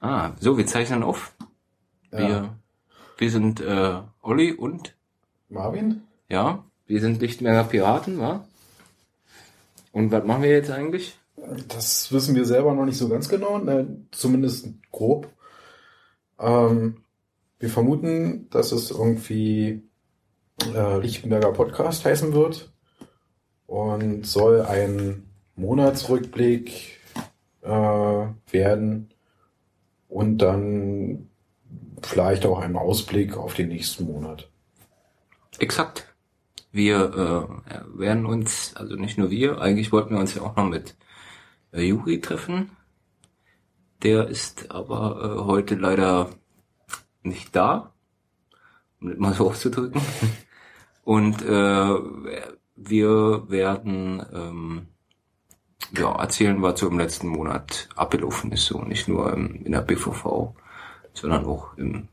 Ah, so, wir zeichnen auf. Wir, Ja. wir sind äh, Olli und Marvin? ja, wir sind Lichtenberger Piraten, wa? Und was machen wir jetzt eigentlich? Das wissen wir selber noch nicht so ganz genau, ne, zumindest grob. Ähm, wir vermuten, dass es irgendwie äh, Lichtenberger Podcast heißen wird und soll ein Monatsrückblick äh, werden und dann vielleicht auch ein Ausblick auf den nächsten Monat. Exakt. Wir äh, werden uns, also nicht nur wir, eigentlich wollten wir uns ja auch noch mit äh, Juri treffen. Der ist aber äh, heute leider nicht da, um das mal so auszudrücken. Und äh, wir werden ähm, ja, erzählen, was so im letzten Monat abgelaufen ist, so nicht nur im, in der BVV, sondern auch im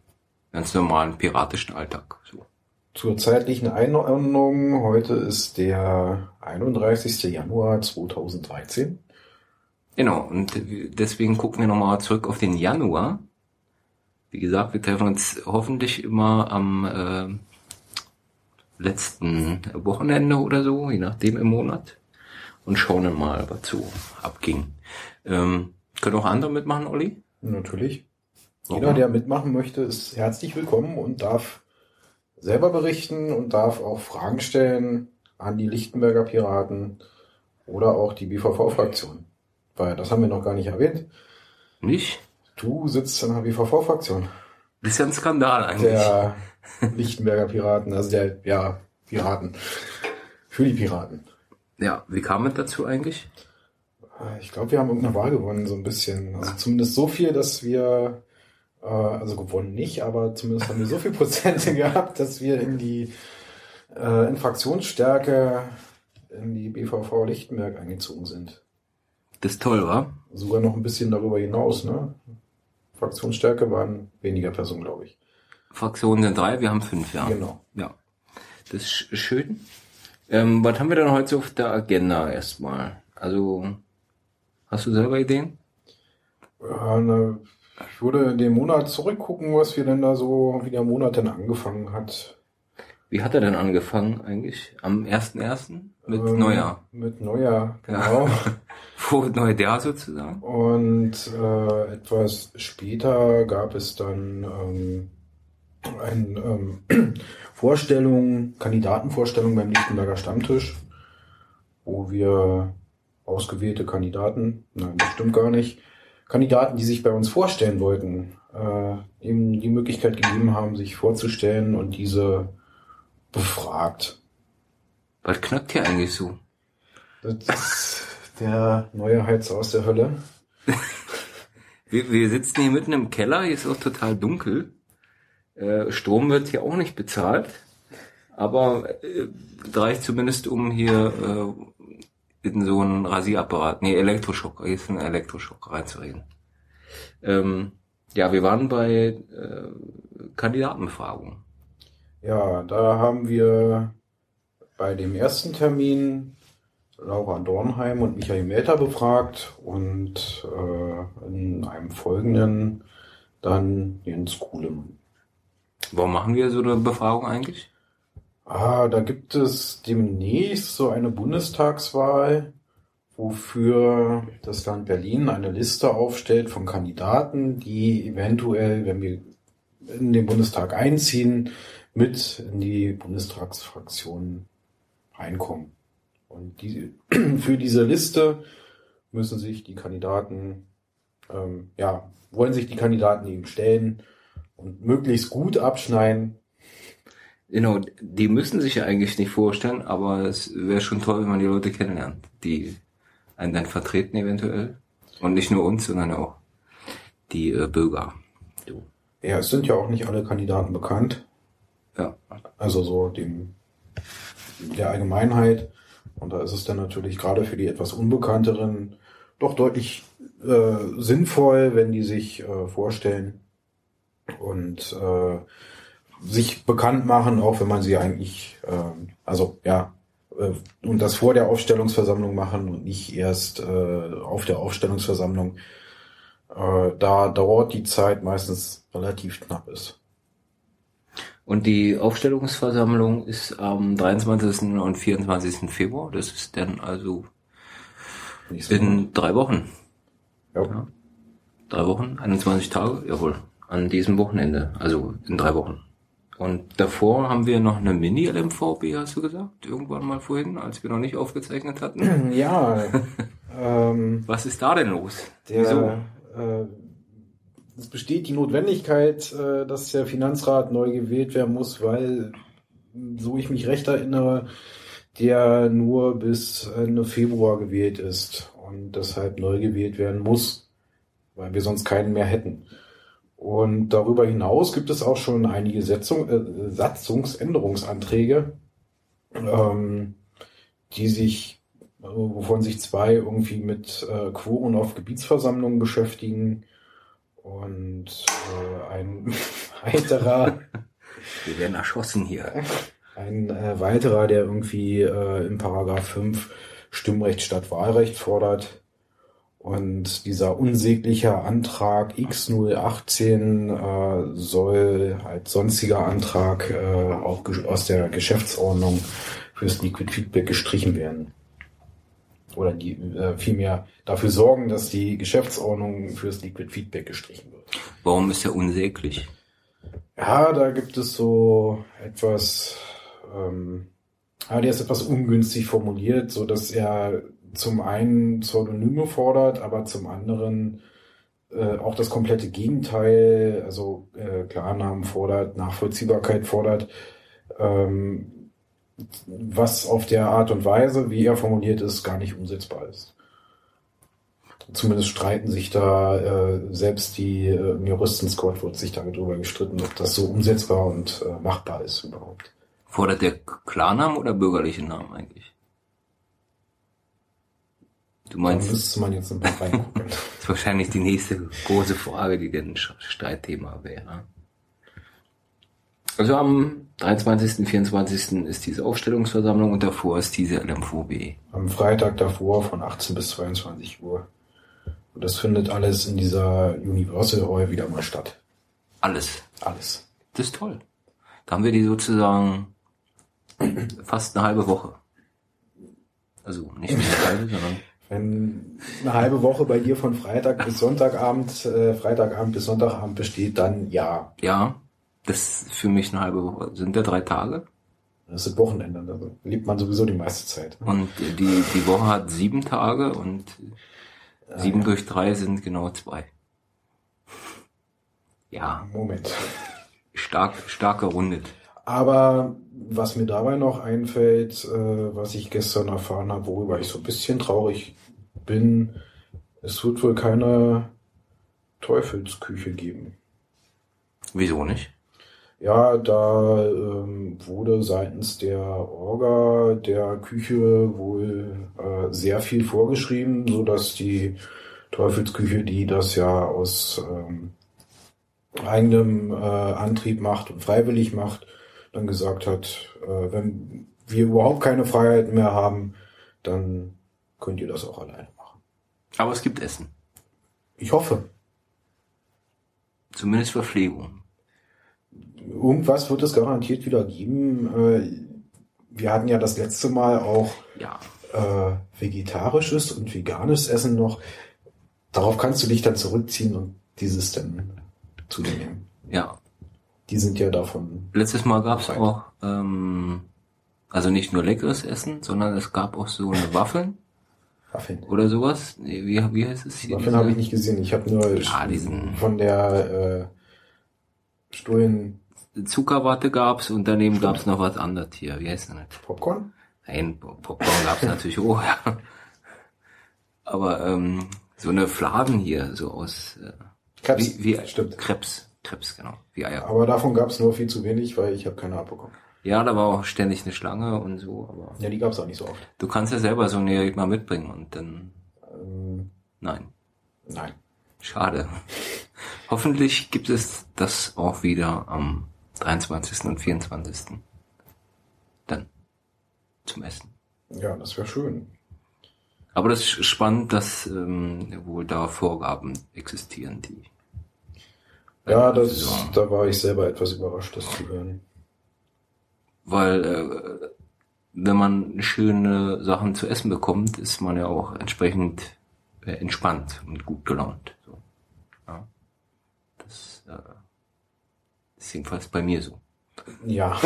ganz normalen piratischen Alltag. So. Zur zeitlichen Einordnung, heute ist der 31. Januar 2013. Genau, und deswegen gucken wir nochmal zurück auf den Januar. Wie gesagt, wir treffen uns hoffentlich immer am äh, letzten Wochenende oder so, je nachdem im Monat. Und schauen dann mal, was so abging. Ähm, können auch andere mitmachen, Olli? Natürlich. Warum? Jeder, der mitmachen möchte, ist herzlich willkommen und darf selber berichten und darf auch Fragen stellen an die Lichtenberger Piraten oder auch die BVV-Fraktion. Weil das haben wir noch gar nicht erwähnt. Nicht? Du sitzt in der BVV-Fraktion. Ist ja ein Skandal eigentlich. Der Lichtenberger Piraten, also der, ja, Piraten. Für die Piraten. Ja, wie kam es dazu eigentlich? Ich glaube, wir haben irgendeine Wahl gewonnen, so ein bisschen. Also zumindest so viel, dass wir, äh, also gewonnen nicht, aber zumindest haben wir so viel Prozente gehabt, dass wir in die äh, in Fraktionsstärke in die BVV Lichtenberg eingezogen sind. Das ist toll, wa? Sogar noch ein bisschen darüber hinaus, ne? Fraktionsstärke waren weniger Personen, glaube ich. Fraktionen sind drei, wir haben fünf, ja. Genau. Ja, das ist sch- schön. Ähm, was haben wir denn heute so auf der Agenda erstmal? Also, hast du selber Ideen? Ja, ne, ich würde in den Monat zurückgucken, was wir denn da so, wie der Monat denn angefangen hat. Wie hat er denn angefangen eigentlich? Am 1.1. mit Ähm, Neujahr. Mit Neujahr, Ja. genau. Vor neue Jahr sozusagen. Und äh, etwas später gab es dann ähm, eine ähm, Vorstellung, Kandidatenvorstellung beim Lichtenberger Stammtisch, wo wir ausgewählte Kandidaten, nein, das stimmt gar nicht, Kandidaten, die sich bei uns vorstellen wollten, äh, ihm die Möglichkeit gegeben haben, sich vorzustellen und diese befragt. Was knackt hier eigentlich so? Das ist der neue Heizer aus der Hölle. Wir, wir sitzen hier mitten im Keller, hier ist auch total dunkel. Äh, Strom wird hier auch nicht bezahlt. Aber äh, reicht zumindest, um hier äh, in so einen Rasierapparat, nee, Elektroschock, hier ist ein Elektroschock reinzureden. Ähm, ja, wir waren bei äh, Kandidatenbefragung. Ja, da haben wir bei dem ersten Termin Laura Dornheim und Michael Melter befragt und äh, in einem folgenden dann Jens Kuhlemann. Warum machen wir so eine Befragung eigentlich? Ah, da gibt es demnächst so eine Bundestagswahl, wofür das Land Berlin eine Liste aufstellt von Kandidaten, die eventuell, wenn wir in den Bundestag einziehen, mit in die Bundestagsfraktion reinkommen. Und die, für diese Liste müssen sich die Kandidaten, ähm, ja, wollen sich die Kandidaten eben stellen und möglichst gut abschneiden, Genau, die müssen sich ja eigentlich nicht vorstellen, aber es wäre schon toll, wenn man die Leute kennenlernt, die einen dann vertreten eventuell. Und nicht nur uns, sondern auch die äh, Bürger. So. Ja, es sind ja auch nicht alle Kandidaten bekannt. Ja. Also so dem der Allgemeinheit. Und da ist es dann natürlich gerade für die etwas Unbekannteren doch deutlich äh, sinnvoll, wenn die sich äh, vorstellen und äh, sich bekannt machen, auch wenn man sie eigentlich, äh, also ja, äh, und das vor der Aufstellungsversammlung machen und nicht erst äh, auf der Aufstellungsversammlung. äh, da dauert die Zeit meistens relativ knapp ist. Und die Aufstellungsversammlung ist am 23. und 24. Februar. Das ist dann also in drei Wochen. ja. Ja. Drei Wochen, 21 Tage, jawohl. An diesem Wochenende, also in drei Wochen. Und davor haben wir noch eine Mini-LMVB, hast du gesagt? Irgendwann mal vorhin, als wir noch nicht aufgezeichnet hatten. ja ähm, Was ist da denn los? der, äh, es besteht die Notwendigkeit, äh, dass der Finanzrat neu gewählt werden muss, weil, so ich mich recht erinnere, der nur bis Ende Februar gewählt ist und deshalb neu gewählt werden muss, weil wir sonst keinen mehr hätten. Und darüber hinaus gibt es auch schon einige Setzung, äh, Satzungsänderungsanträge, ähm, die sich, wovon sich zwei irgendwie mit äh, Quoren auf Gebietsversammlungen beschäftigen und äh, ein weiterer, Wir werden erschossen hier. ein äh, weiterer, der irgendwie äh, im Paragraph 5 Stimmrecht statt Wahlrecht fordert. Und dieser unsägliche Antrag X018 äh, soll als sonstiger Antrag äh, auch aus der Geschäftsordnung fürs Liquid Feedback gestrichen werden. Oder die äh, vielmehr dafür sorgen, dass die Geschäftsordnung fürs Liquid Feedback gestrichen wird. Warum ist er unsäglich? Ja, da gibt es so etwas, ähm, ah, der ist etwas ungünstig formuliert, so dass er zum einen Pseudonyme fordert, aber zum anderen äh, auch das komplette Gegenteil, also äh, Klarnamen fordert, Nachvollziehbarkeit fordert, ähm, was auf der Art und Weise, wie er formuliert ist, gar nicht umsetzbar ist. Zumindest streiten sich da äh, selbst die äh, Juristensquad wird sich darüber gestritten, ob das so umsetzbar und äh, machbar ist überhaupt. Fordert der Klarnamen oder bürgerliche Namen eigentlich? Du Da meinst, das müsste man jetzt ein paar reingucken. ist wahrscheinlich die nächste große Frage, die ein Streitthema wäre. Also am 23., 24. ist diese Aufstellungsversammlung und davor ist diese LMVB. Am Freitag davor von 18 bis 22 Uhr. Und das findet alles in dieser Universal Hall wieder mal statt. Alles. Alles. Das ist toll. Da haben wir die sozusagen fast eine halbe Woche. Also nicht eine halbe, sondern Wenn eine halbe Woche bei dir von Freitag bis Sonntagabend, äh, Freitagabend bis Sonntagabend besteht, dann ja. ja, das ist für mich eine halbe Woche. Sind ja drei Tage. Das ist Wochenende. Da lebt man sowieso die meiste Zeit. Und die, die Woche hat sieben Tage und sieben durch drei sind genau zwei. Ja, Moment. stark, stark gerundet. Aber was mir dabei noch einfällt, äh, was ich gestern erfahren habe, worüber ich so ein bisschen traurig bin, es wird wohl keine Teufelsküche geben. Wieso nicht? Ja, da ähm, wurde seitens der Orga der Küche wohl äh, sehr viel vorgeschrieben, so dass die Teufelsküche, die das ja aus ähm, eigenem äh, Antrieb macht und freiwillig macht, dann gesagt hat, äh, wenn wir überhaupt keine Freiheit mehr haben, dann könnt ihr das auch alleine machen. Aber es gibt Essen. Ich hoffe, Zumindest Verpflegung. irgendwas wird es garantiert wieder geben. Äh, wir hatten ja das letzte Mal auch Ja. äh, vegetarisches und veganes Essen noch. Darauf kannst du dich dann zurückziehen und dieses dann zu dir nehmen. Ja. Die sind ja davon. Letztes Mal gab's Right. auch, ähm, also nicht nur leckeres Essen, sondern es gab auch so eine Waffeln Waffeln. oder sowas. Nee, Wie, wie heißt es hier? Waffeln habe ich nicht gesehen. Ich habe nur Ja, diesen- von der äh, Stullen Zuckerwatte gab's und daneben gab's noch was anderes hier. Wie heißt das? nicht? Popcorn. Nein, Pop- Popcorn gab's natürlich auch, ja. Aber ähm, so eine Fladen hier, so aus äh, Krebs. wie, wie Stimmt. Krebs, Krebs, genau, wie Eier. Aber davon gab es nur viel zu wenig, weil ich habe keine abbekommen. Ja, da war auch ständig eine Schlange und so, aber Ja, die gab es auch nicht so oft. du kannst ja selber so eine mal mitbringen und dann, Ähm, nein, nein. schade. Hoffentlich gibt es das auch wieder am 23. und 24. Dann zum Essen. Ja, das wäre schön. Aber das ist spannend, dass ähm, wohl da Vorgaben existieren, die. Ja, das, da war ich selber etwas überrascht, das zu hören. Weil äh, wenn man schöne Sachen zu essen bekommt, ist man ja auch entsprechend äh, entspannt und gut gelaunt. So. Ja. Das äh, ist jedenfalls bei mir so. Ja.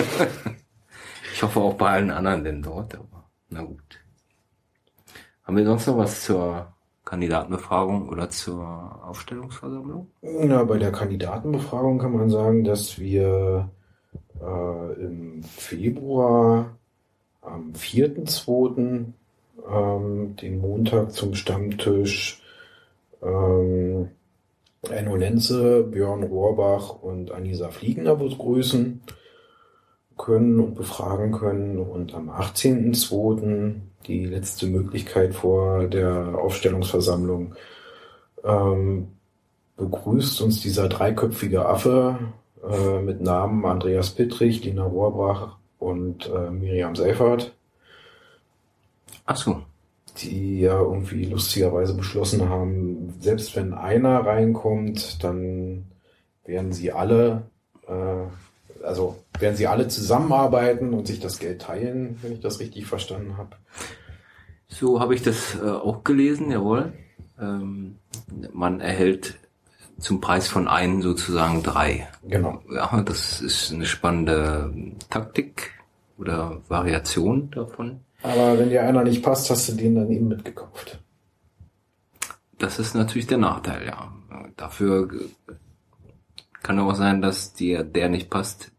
ich hoffe auch bei allen anderen denn dort, aber na gut. Haben wir sonst noch was zur Kandidatenbefragung oder zur Aufstellungsversammlung? Ja, bei der Kandidatenbefragung kann man sagen, dass wir äh, im Februar am 4.2. Ähm, den Montag zum Stammtisch ähm, Enno Lenze, Björn Rohrbach und Anisa Fliegender begrüßen können und befragen können. Und am 18.02. die letzte Möglichkeit vor der Aufstellungsversammlung ähm, begrüßt uns dieser dreiköpfige Affe äh, mit Namen Andreas Pittrich, Lina Rohrbach und äh, Miriam Seifert. Ach so. Die ja irgendwie lustigerweise beschlossen haben, selbst wenn einer reinkommt, dann werden sie alle, äh, also werden sie alle zusammenarbeiten und sich das Geld teilen, wenn ich das richtig verstanden habe. So habe ich das äh, auch gelesen, jawohl. Ähm, man erhält zum Preis von einem sozusagen drei. Genau. Ja, das ist eine spannende Taktik oder Variation davon. Aber wenn dir einer nicht passt, hast du den dann eben mitgekauft. Das ist natürlich der Nachteil, ja. Dafür kann auch sein, dass dir der nicht passt,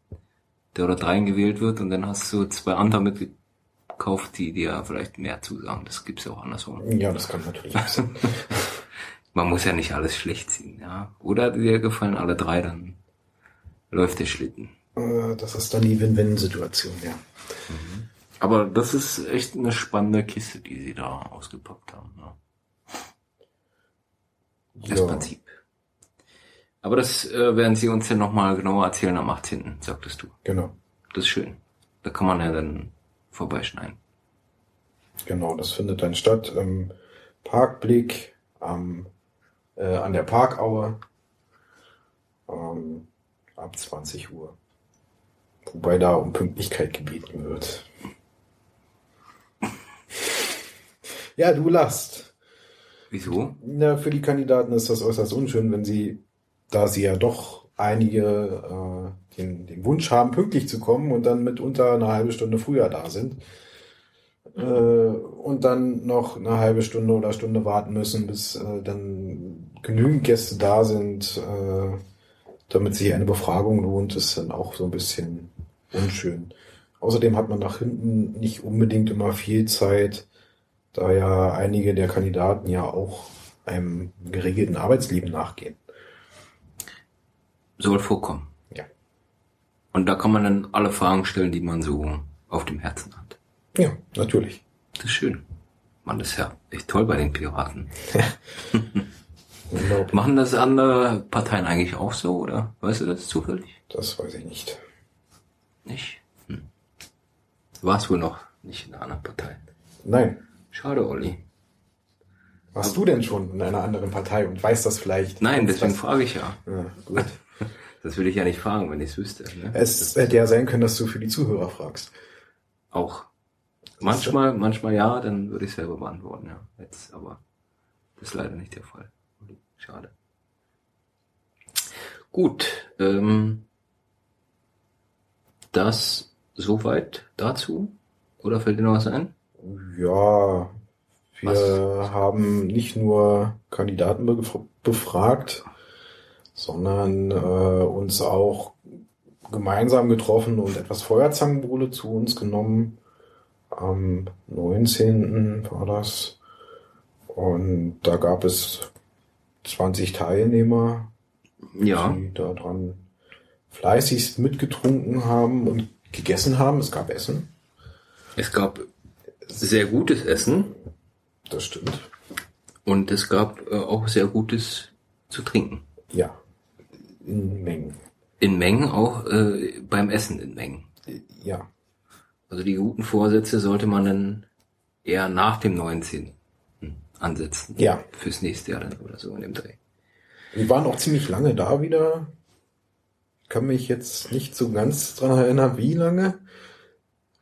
der oder dreien gewählt wird und dann hast du zwei andere mitgekauft, die dir vielleicht mehr zusagen. Das gibt's ja auch andersrum. Ja, das kann natürlich auch sein. Man muss ja nicht alles schlecht ziehen, ja. Oder dir gefallen alle drei, dann läuft der Schlitten. Äh, das ist dann die Win-Win-Situation, ja. Mhm. Aber das ist echt eine spannende Kiste, die sie da ausgepackt haben. Ja. Das ja. Prinzip. Aber das äh, werden sie uns ja nochmal genauer erzählen am 18., sagtest du. Genau. Das ist schön. Da kann man ja dann vorbeischneiden. Genau, das findet dann statt im Parkblick am äh, an der Parkaue ähm, ab 20 Uhr. Wobei da um Pünktlichkeit gebeten wird. Ja, du lachst. Wieso? Na, für die Kandidaten ist das äußerst unschön, wenn sie, da sie ja doch einige äh, den, den Wunsch haben, pünktlich zu kommen und dann mitunter eine halbe Stunde früher da sind, äh, und dann noch eine halbe Stunde oder Stunde warten müssen, bis äh, dann genügend Gäste da sind, äh, damit sich eine Befragung lohnt, ist dann auch so ein bisschen unschön. Außerdem hat man nach hinten nicht unbedingt immer viel Zeit, da ja einige der Kandidaten ja auch einem geregelten Arbeitsleben nachgehen. Soll vorkommen. Ja. Und da kann man dann alle Fragen stellen, die man so auf dem Herzen hat. Ja, natürlich. Das ist schön. Man, das ist ja echt toll bei den Piraten. Machen das andere Parteien eigentlich auch so, oder? Weißt du das zufällig? Das weiß ich nicht. Nicht? Hm. Warst wohl noch nicht in einer anderen Partei? Nein. Schade, Olli. Warst du denn schon in einer anderen Partei und weißt das vielleicht? Nein, deswegen frage ich ja. ja gut. Das würde ich ja nicht fragen, wenn ich es wüsste. Ne? Es hätte ja sein können, dass du für die Zuhörer fragst. Auch. Manchmal, manchmal ja, dann würde ich selber beantworten, ja. Jetzt, aber das ist leider nicht der Fall. Schade. Gut, ähm, das soweit dazu? Oder fällt dir noch was ein? Ja, wir was? haben nicht nur Kandidaten befragt, sondern äh, uns auch gemeinsam getroffen und etwas Feuerzangenbowle zu uns genommen am 19. war das. Und da gab es 20 Teilnehmer, ja. die daran fleißigst mitgetrunken haben und gegessen haben. Es gab Essen. Es gab sehr gutes Essen. Das stimmt. Und es gab äh, auch sehr gutes zu trinken. Ja. In Mengen. In Mengen, auch äh, beim Essen in Mengen. Ja. Also die guten Vorsätze sollte man dann eher nach dem 19. ansetzen. Ja. Fürs nächste Jahr dann oder so in dem Dreh. Wir waren auch ziemlich lange da wieder. Kann mich jetzt nicht so ganz dran erinnern, wie lange.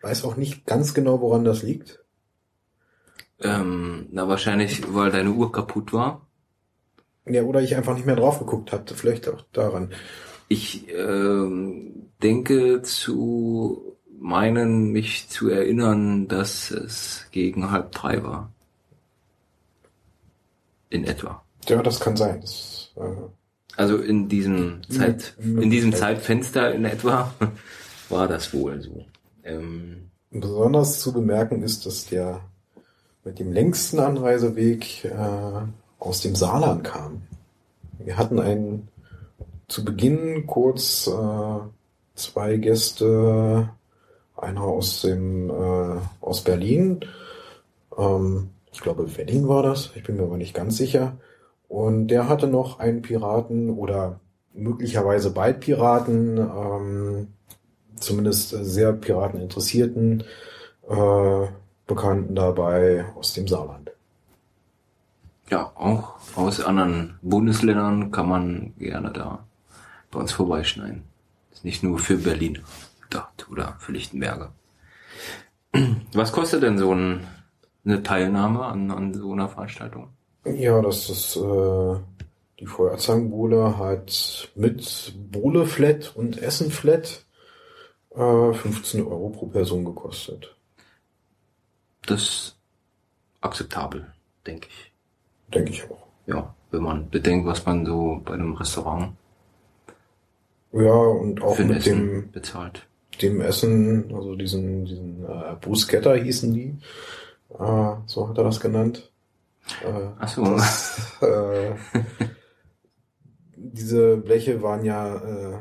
Weiß auch nicht ganz genau, woran das liegt. Ähm, na wahrscheinlich, weil deine Uhr kaputt war. Ja, oder ich einfach nicht mehr drauf geguckt hatte. Vielleicht auch daran. Ich ähm, denke zu meinen, mich zu erinnern, dass es gegen halb drei war. In etwa. Ja, das kann sein. Das, äh, Also in diesem Zeit, in diesem. Zeitfenster in etwa war das wohl so. Ähm, besonders zu bemerken ist, dass der mit dem längsten Anreiseweg äh, aus dem Saarland kam. Wir hatten einen zu Beginn kurz äh, zwei Gäste, einer aus dem äh, aus Berlin, ähm, ich glaube Berlin war das, ich bin mir aber nicht ganz sicher. Und der hatte noch einen Piraten oder möglicherweise beide Piraten, ähm, zumindest sehr pirateninteressierten äh, Bekannten dabei aus dem Saarland. Ja, auch aus anderen Bundesländern kann man gerne da bei uns vorbeischneiden. Ist nicht nur für Berlin gedacht oder für Lichtenberger. Was kostet denn so ein, eine Teilnahme an, an so einer Veranstaltung? Ja, das ist äh, die Feuerzangenbowle hat mit Bohle-Flat und Essen-Flat äh, 15 Euro pro Person gekostet. Das ist akzeptabel, denke ich. Denke ich auch. Ja, wenn man bedenkt, was man so bei einem Restaurant Ja, und auch mit Essen dem, bezahlt. dem Essen, also diesen, diesen äh, Bruschetta hießen die. Äh, so hat er das genannt. Äh, Ach so. Das, äh, diese Bleche waren ja, äh,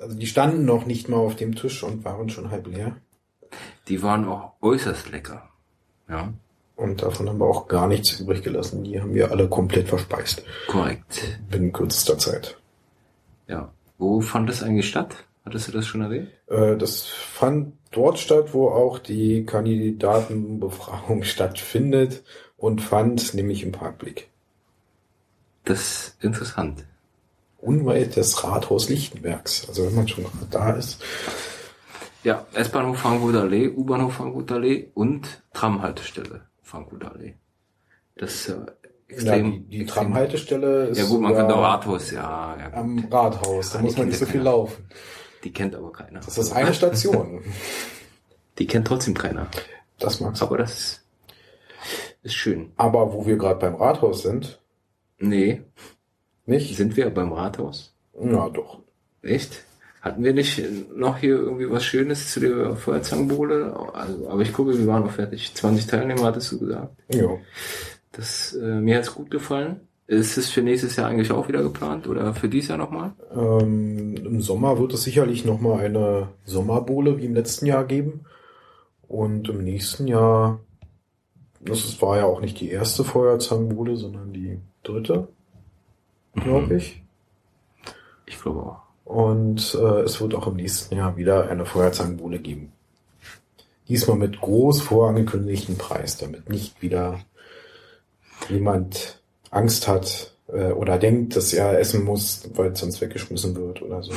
also die standen noch nicht mal auf dem Tisch und waren schon halb leer. Die waren auch äußerst lecker. Ja, Und davon haben wir auch gar nichts übrig gelassen. Die haben wir alle komplett verspeist. korrekt. Binnen kürzester Zeit. Ja. Wo fand das eigentlich statt? Hattest du das schon erwähnt? Äh, das fand dort statt, wo auch die Kandidatenbefragung stattfindet und fand, nämlich im Parkblick. Das ist interessant. Unweit des Rathaus Lichtenbergs. Also wenn man schon da ist. Ja, S-Bahnhof Frankfurter Allee, U-Bahnhof Frankfurter Allee und Tramhaltestelle Allee. Das ist ja Ja, extrem. die, die extrem- Tramhaltestelle ist Ja gut, man könnte auch Rathaus, ja. ja am Rathaus. Da Ah, muss man nicht so viel keiner. laufen. Die kennt aber keiner. Das ist eine Station. Die kennt trotzdem keiner. Das mag sein. Aber das ist, ist schön. Aber wo wir gerade beim Rathaus sind, Nee, nicht? sind wir beim Rathaus? Ja, doch. Echt? Hatten wir nicht noch hier irgendwie was Schönes zu der Feuerzangenbowle? Also, aber ich gucke, wir waren noch fertig. 20 Teilnehmer hattest du gesagt. Ja. Das, äh, mir hat's gut gefallen. Ist es für nächstes Jahr eigentlich auch wieder geplant oder für dieses Jahr nochmal? Ähm, Im Sommer wird es sicherlich nochmal eine Sommerbohle wie im letzten Jahr geben. Und im nächsten Jahr, das war ja auch nicht die erste Feuerzangenbowle, sondern die dritte, glaube ich. Ich glaube auch. Und äh, es wird auch im nächsten Jahr wieder eine Feuerzangenbowle geben. Diesmal mit groß vorangekündigten Preis, damit nicht wieder jemand Angst hat äh, oder denkt, dass er essen muss, weil es sonst weggeschmissen wird oder so.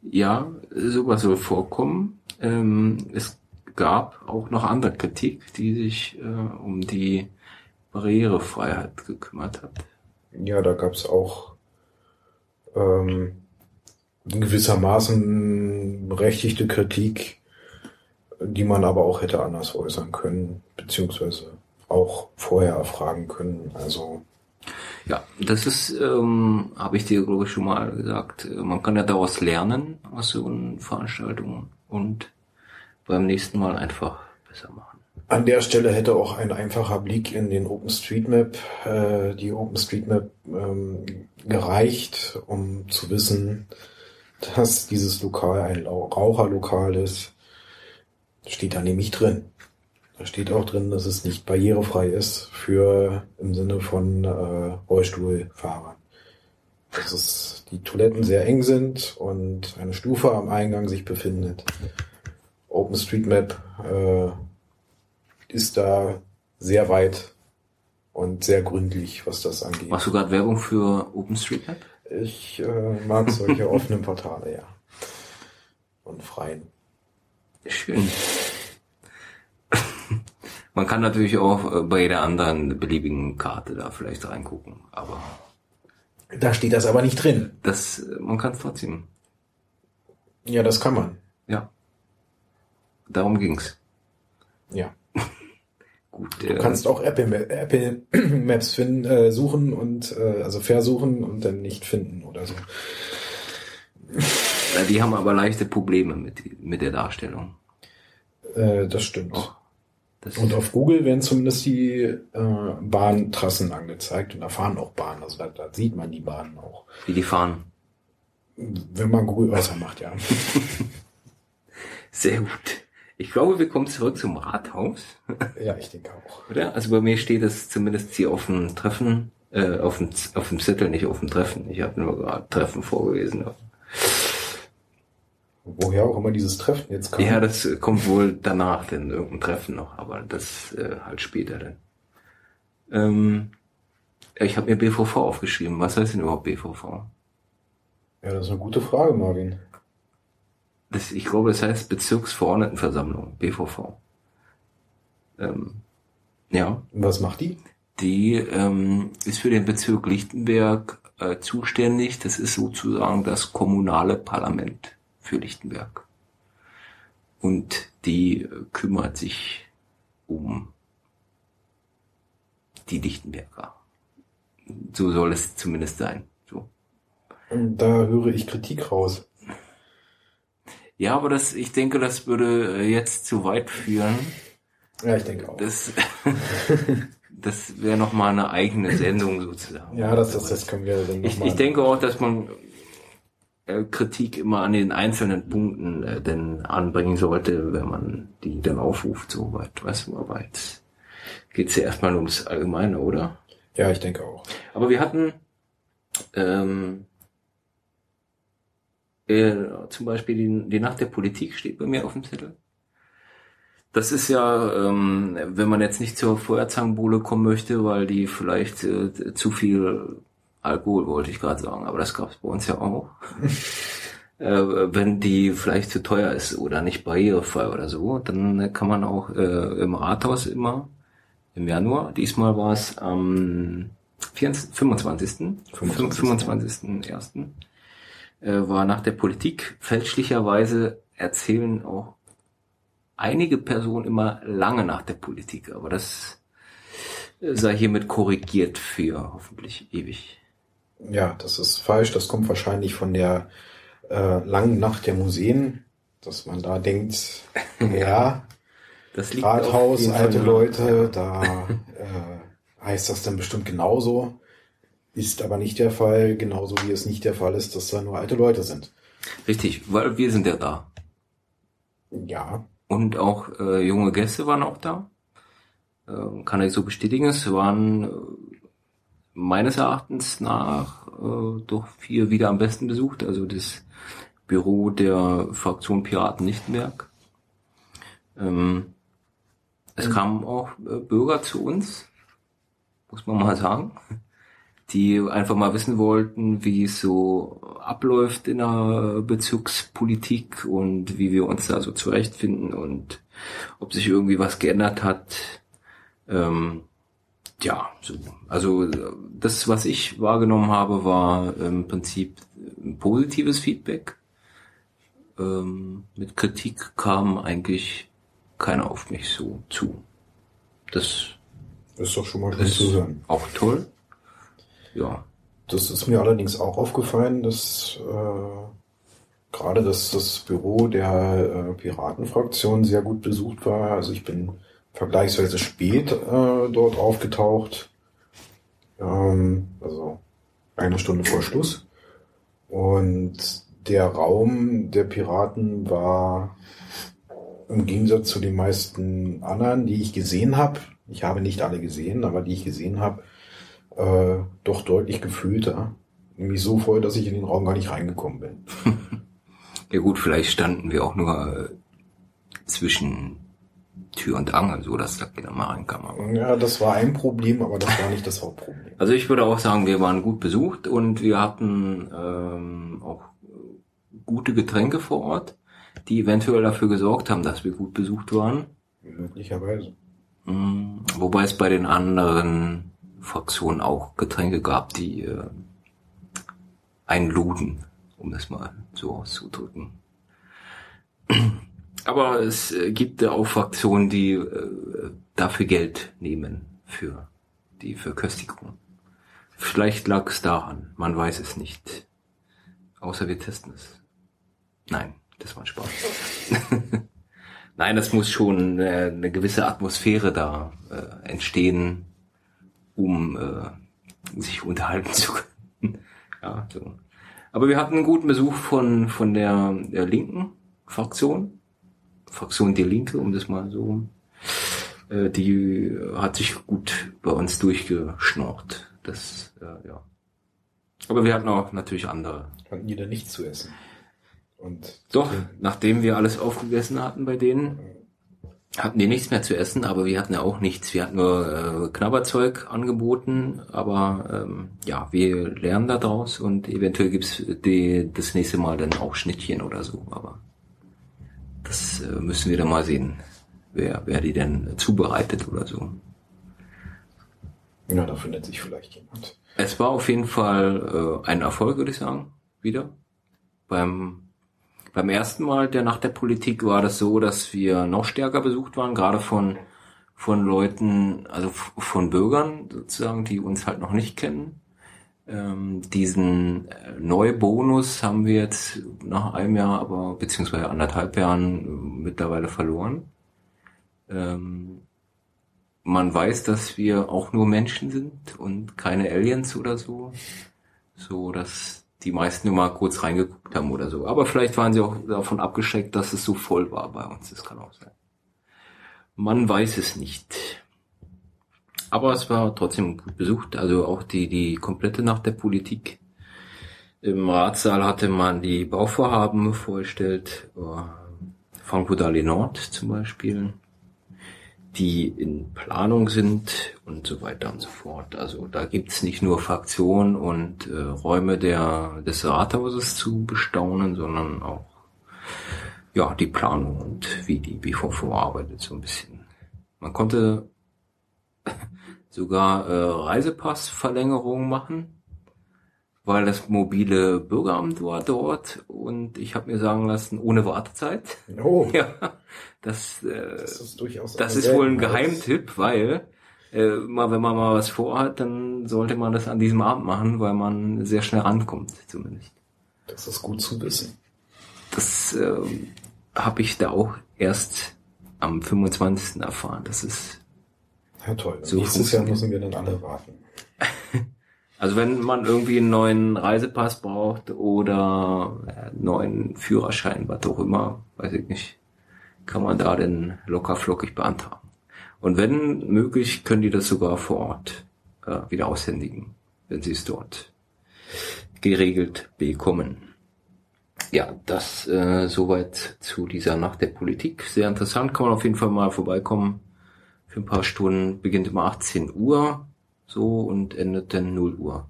Ja, sowas soll vorkommen. Ähm, es gab auch noch andere Kritik, die sich äh, um die Barrierefreiheit gekümmert hat. Ja, da gab es auch ähm, gewissermaßen berechtigte Kritik, die man aber auch hätte anders äußern können, beziehungsweise auch vorher erfragen können. Also Ja, das ist, ähm, habe ich dir, glaube ich, schon mal gesagt. Man kann ja daraus lernen, aus so einer Veranstaltung und beim nächsten Mal einfach besser machen. An der Stelle hätte auch ein einfacher Blick in den OpenStreetMap, äh, die OpenStreetMap ähm, gereicht, um zu wissen, dass dieses Lokal ein Raucherlokal ist. Steht da nämlich drin. Da steht auch drin, dass es nicht barrierefrei ist für im Sinne von äh, Rollstuhlfahrern. Dass es die Toiletten sehr eng sind und eine Stufe am Eingang sich befindet. OpenStreetMap äh, ist da sehr weit und sehr gründlich, was das angeht. Machst du gerade Werbung für OpenStreetMap? Ich äh, mag solche offenen Portale, ja. Und freien. Schön. Man kann natürlich auch äh, bei jeder anderen beliebigen Karte da vielleicht reingucken, aber Da steht das aber nicht drin. das, man kann es trotzdem. Ja, das kann man. Ja. Darum ging's. Ja. Gut, Du äh, kannst auch Apple, Apple Maps finden, äh, suchen und äh, also versuchen und dann nicht finden oder so. die haben aber leichte Probleme mit, mit der Darstellung. Äh, das stimmt. Oh. Das Und auf Google werden zumindest die äh, Bahntrassen angezeigt und da fahren auch Bahnen. Also da, da sieht man die Bahnen auch. wie die fahren. Wenn man Google Earth macht, ja. Sehr gut. Ich glaube, wir kommen zurück zum Rathaus, ja, ich denke auch. oder? Also bei mir steht es zumindest hier auf dem Treffen, äh, auf dem, auf dem Zettel, nicht auf dem Treffen. Ich habe nur gerade Treffen vorgelesen. Woher auch immer dieses Treffen jetzt kam. Ja, das kommt wohl danach, denn irgendein Treffen noch, aber das äh, halt später dann. Ähm, ich habe mir BVV aufgeschrieben. Was heißt denn überhaupt BVV? ja, das ist eine gute Frage, Marvin. Das, ich glaube, es heißt Bezirksverordnetenversammlung, BVV. Ähm, ja, was macht die? die ähm, ist für den Bezirk Lichtenberg äh, zuständig. Das ist sozusagen das kommunale Parlament für Lichtenberg. Und die äh, kümmert sich um die Lichtenberger. So soll es zumindest sein. So. Und da höre ich Kritik raus. Ja, aber das, ich denke, das würde äh, jetzt zu weit führen. Ja, ich denke auch. Das, das wäre noch mal eine eigene Sendung sozusagen. ja, das, das, das können wir dann Ich, nochmal. ich denke auch, dass man äh, Kritik immer an den einzelnen Punkten äh, denn anbringen sollte, wenn man die dann aufruft, so weit, weißt du, aber jetzt geht's ja erstmal ums Allgemeine, oder? Ja, ich denke auch. Aber wir hatten ähm, äh, zum Beispiel die, die Nacht der Politik steht bei mir auf dem Zettel. Das ist ja, ähm, wenn man jetzt nicht zur Feuerzangenbowle kommen möchte, weil die vielleicht äh, zu viel Alkohol, wollte ich gerade sagen, aber das gab's bei uns ja auch. äh, wenn die vielleicht zu teuer ist oder nicht barrierefrei oder so, dann kann man auch äh, im Rathaus immer im Januar, diesmal war es am 24, 25. 25. 25.01. Äh, war nach der Politik. Fälschlicherweise erzählen auch einige Personen immer lange nach der Politik, aber das äh, sei hiermit korrigiert für hoffentlich ewig. Ja, das ist falsch. Das kommt wahrscheinlich von der äh, langen Nacht der Museen, dass man da denkt, ja, Das liegt Rathaus, alte Leute, da äh, heißt das dann bestimmt genauso. Ist aber nicht der Fall, genauso wie es nicht der Fall ist, dass da nur alte Leute sind. Richtig, weil wir sind ja da. Ja, Und auch äh, junge Gäste waren auch da. Ähm, kann ich so bestätigen. Es waren äh, meines Erachtens nach äh, doch vier wieder am besten besucht. Also das Büro der Fraktion Piraten Lichtenberg. Ähm, es kamen auch äh, Bürger zu uns, muss man mal sagen, die einfach mal wissen wollten, wie es so abläuft in der Bezirkspolitik und wie wir uns da so zurechtfinden und ob sich irgendwie was geändert hat. Ähm, ja, so. Also das, was ich wahrgenommen habe, war im Prinzip ein positives Feedback. Ähm, mit Kritik kam eigentlich keiner auf mich so zu. Das ist doch schon mal schön ist zu hören. auch toll. Ja. Das ist mir allerdings auch aufgefallen, dass äh, gerade das, das Büro der äh, Piratenfraktion sehr gut besucht war. Also ich bin vergleichsweise spät äh, dort aufgetaucht. Ähm, also eine Stunde vor Schluss. Und der Raum der Piraten war im Gegensatz zu den meisten anderen, die ich gesehen habe, ich habe nicht alle gesehen, aber die ich gesehen habe, äh, doch deutlich gefühlter. Nämlich so voll, dass ich in den Raum gar nicht reingekommen bin. Ja gut, vielleicht standen wir auch nur äh, zwischen Tür und Angel, so dass da keiner mal reinkam. Aber Ja, das war ein Problem, aber das war nicht das Hauptproblem. Also ich würde auch sagen, wir waren gut besucht und wir hatten ähm, auch gute Getränke vor Ort, die eventuell dafür gesorgt haben, dass wir gut besucht waren. Möglicherweise. Mm, Wobei es bei den anderen Fraktionen auch Getränke gab, die äh, einluden, um das mal so auszudrücken. Aber es äh, gibt ja auch Fraktionen, die äh, dafür Geld nehmen für die Verköstigung. Vielleicht lag es daran, man weiß es nicht. Außer wir testen es. Nein, das war ein Spaß. Nein, das muss schon äh, eine gewisse Atmosphäre da äh, entstehen, um äh, sich unterhalten zu können. ja, so. Aber wir hatten einen guten Besuch von von der, der linken Fraktion, Fraktion Die Linke, um das mal so. Äh, die hat sich gut bei uns durchgeschnorrt. Das äh, ja. Aber wir hatten auch natürlich andere Hatten die da nichts zu essen. Und doch, nachdem wir alles aufgegessen hatten bei denen, hatten die nichts mehr zu essen, aber wir hatten ja auch nichts. Wir hatten nur äh, Knabberzeug angeboten, aber ähm, ja, wir lernen da draus und eventuell gibt's die, das nächste Mal dann auch Schnittchen oder so, aber das äh, müssen wir dann mal sehen, wer, wer die denn zubereitet oder so. ja, da findet sich vielleicht jemand. Es war auf jeden Fall äh, ein Erfolg, würde ich sagen, wieder. Beim, beim ersten Mal der Nacht der Politik war das so, dass wir noch stärker besucht waren, gerade von, von Leuten, also von Bürgern sozusagen, die uns halt noch nicht kennen. Ähm, diesen äh, Neubonus haben wir jetzt nach einem Jahr, aber beziehungsweise anderthalb Jahren äh, mittlerweile verloren. Ähm, man weiß, dass wir auch nur Menschen sind und keine Aliens oder so. So, dass die meisten nur mal kurz reingeguckt haben oder so. Aber vielleicht waren sie auch davon abgeschreckt, dass es so voll war bei uns. Das kann auch sein. Man weiß es nicht. Aber es war trotzdem gut besucht. Also auch die, die komplette Nacht der Politik. Im Ratssaal hatte man die Bauvorhaben vorgestellt. äh, Frankfurt Allee Nord zum Beispiel die in Planung sind und so weiter und so fort. Also da gibt's nicht nur Fraktionen und äh, Räume der, des Rathauses zu bestaunen, sondern auch ja die Planung und wie die BVV arbeitet so ein bisschen. Man konnte sogar äh, Reisepassverlängerungen machen, weil das mobile Bürgeramt war dort und ich habe mir sagen lassen, ohne Wartezeit. Oh, Ja, das äh, das ist durchaus das ist wohl ein. Geheimtipp, weil äh, mal wenn man mal was vorhat, dann sollte man das an diesem Abend machen, weil man sehr schnell rankommt, zumindest. Das ist gut zu wissen. Das äh, habe ich da auch erst am 25. erfahren. Das ist Ja, toll. So Nächstes Jahr müssen wir dann alle warten. also wenn man irgendwie einen neuen Reisepass braucht oder äh, einen neuen Führerschein, was auch immer, weiß ich nicht, kann man da denn locker flockig beantragen. Und wenn möglich, können die das sogar vor Ort äh, wieder aushändigen, wenn sie es dort geregelt bekommen. Ja, das äh, soweit zu dieser Nacht der Politik. Sehr interessant, kann man auf jeden Fall mal vorbeikommen. Für ein paar Stunden beginnt immer 18 Uhr so und endet dann 0 Uhr.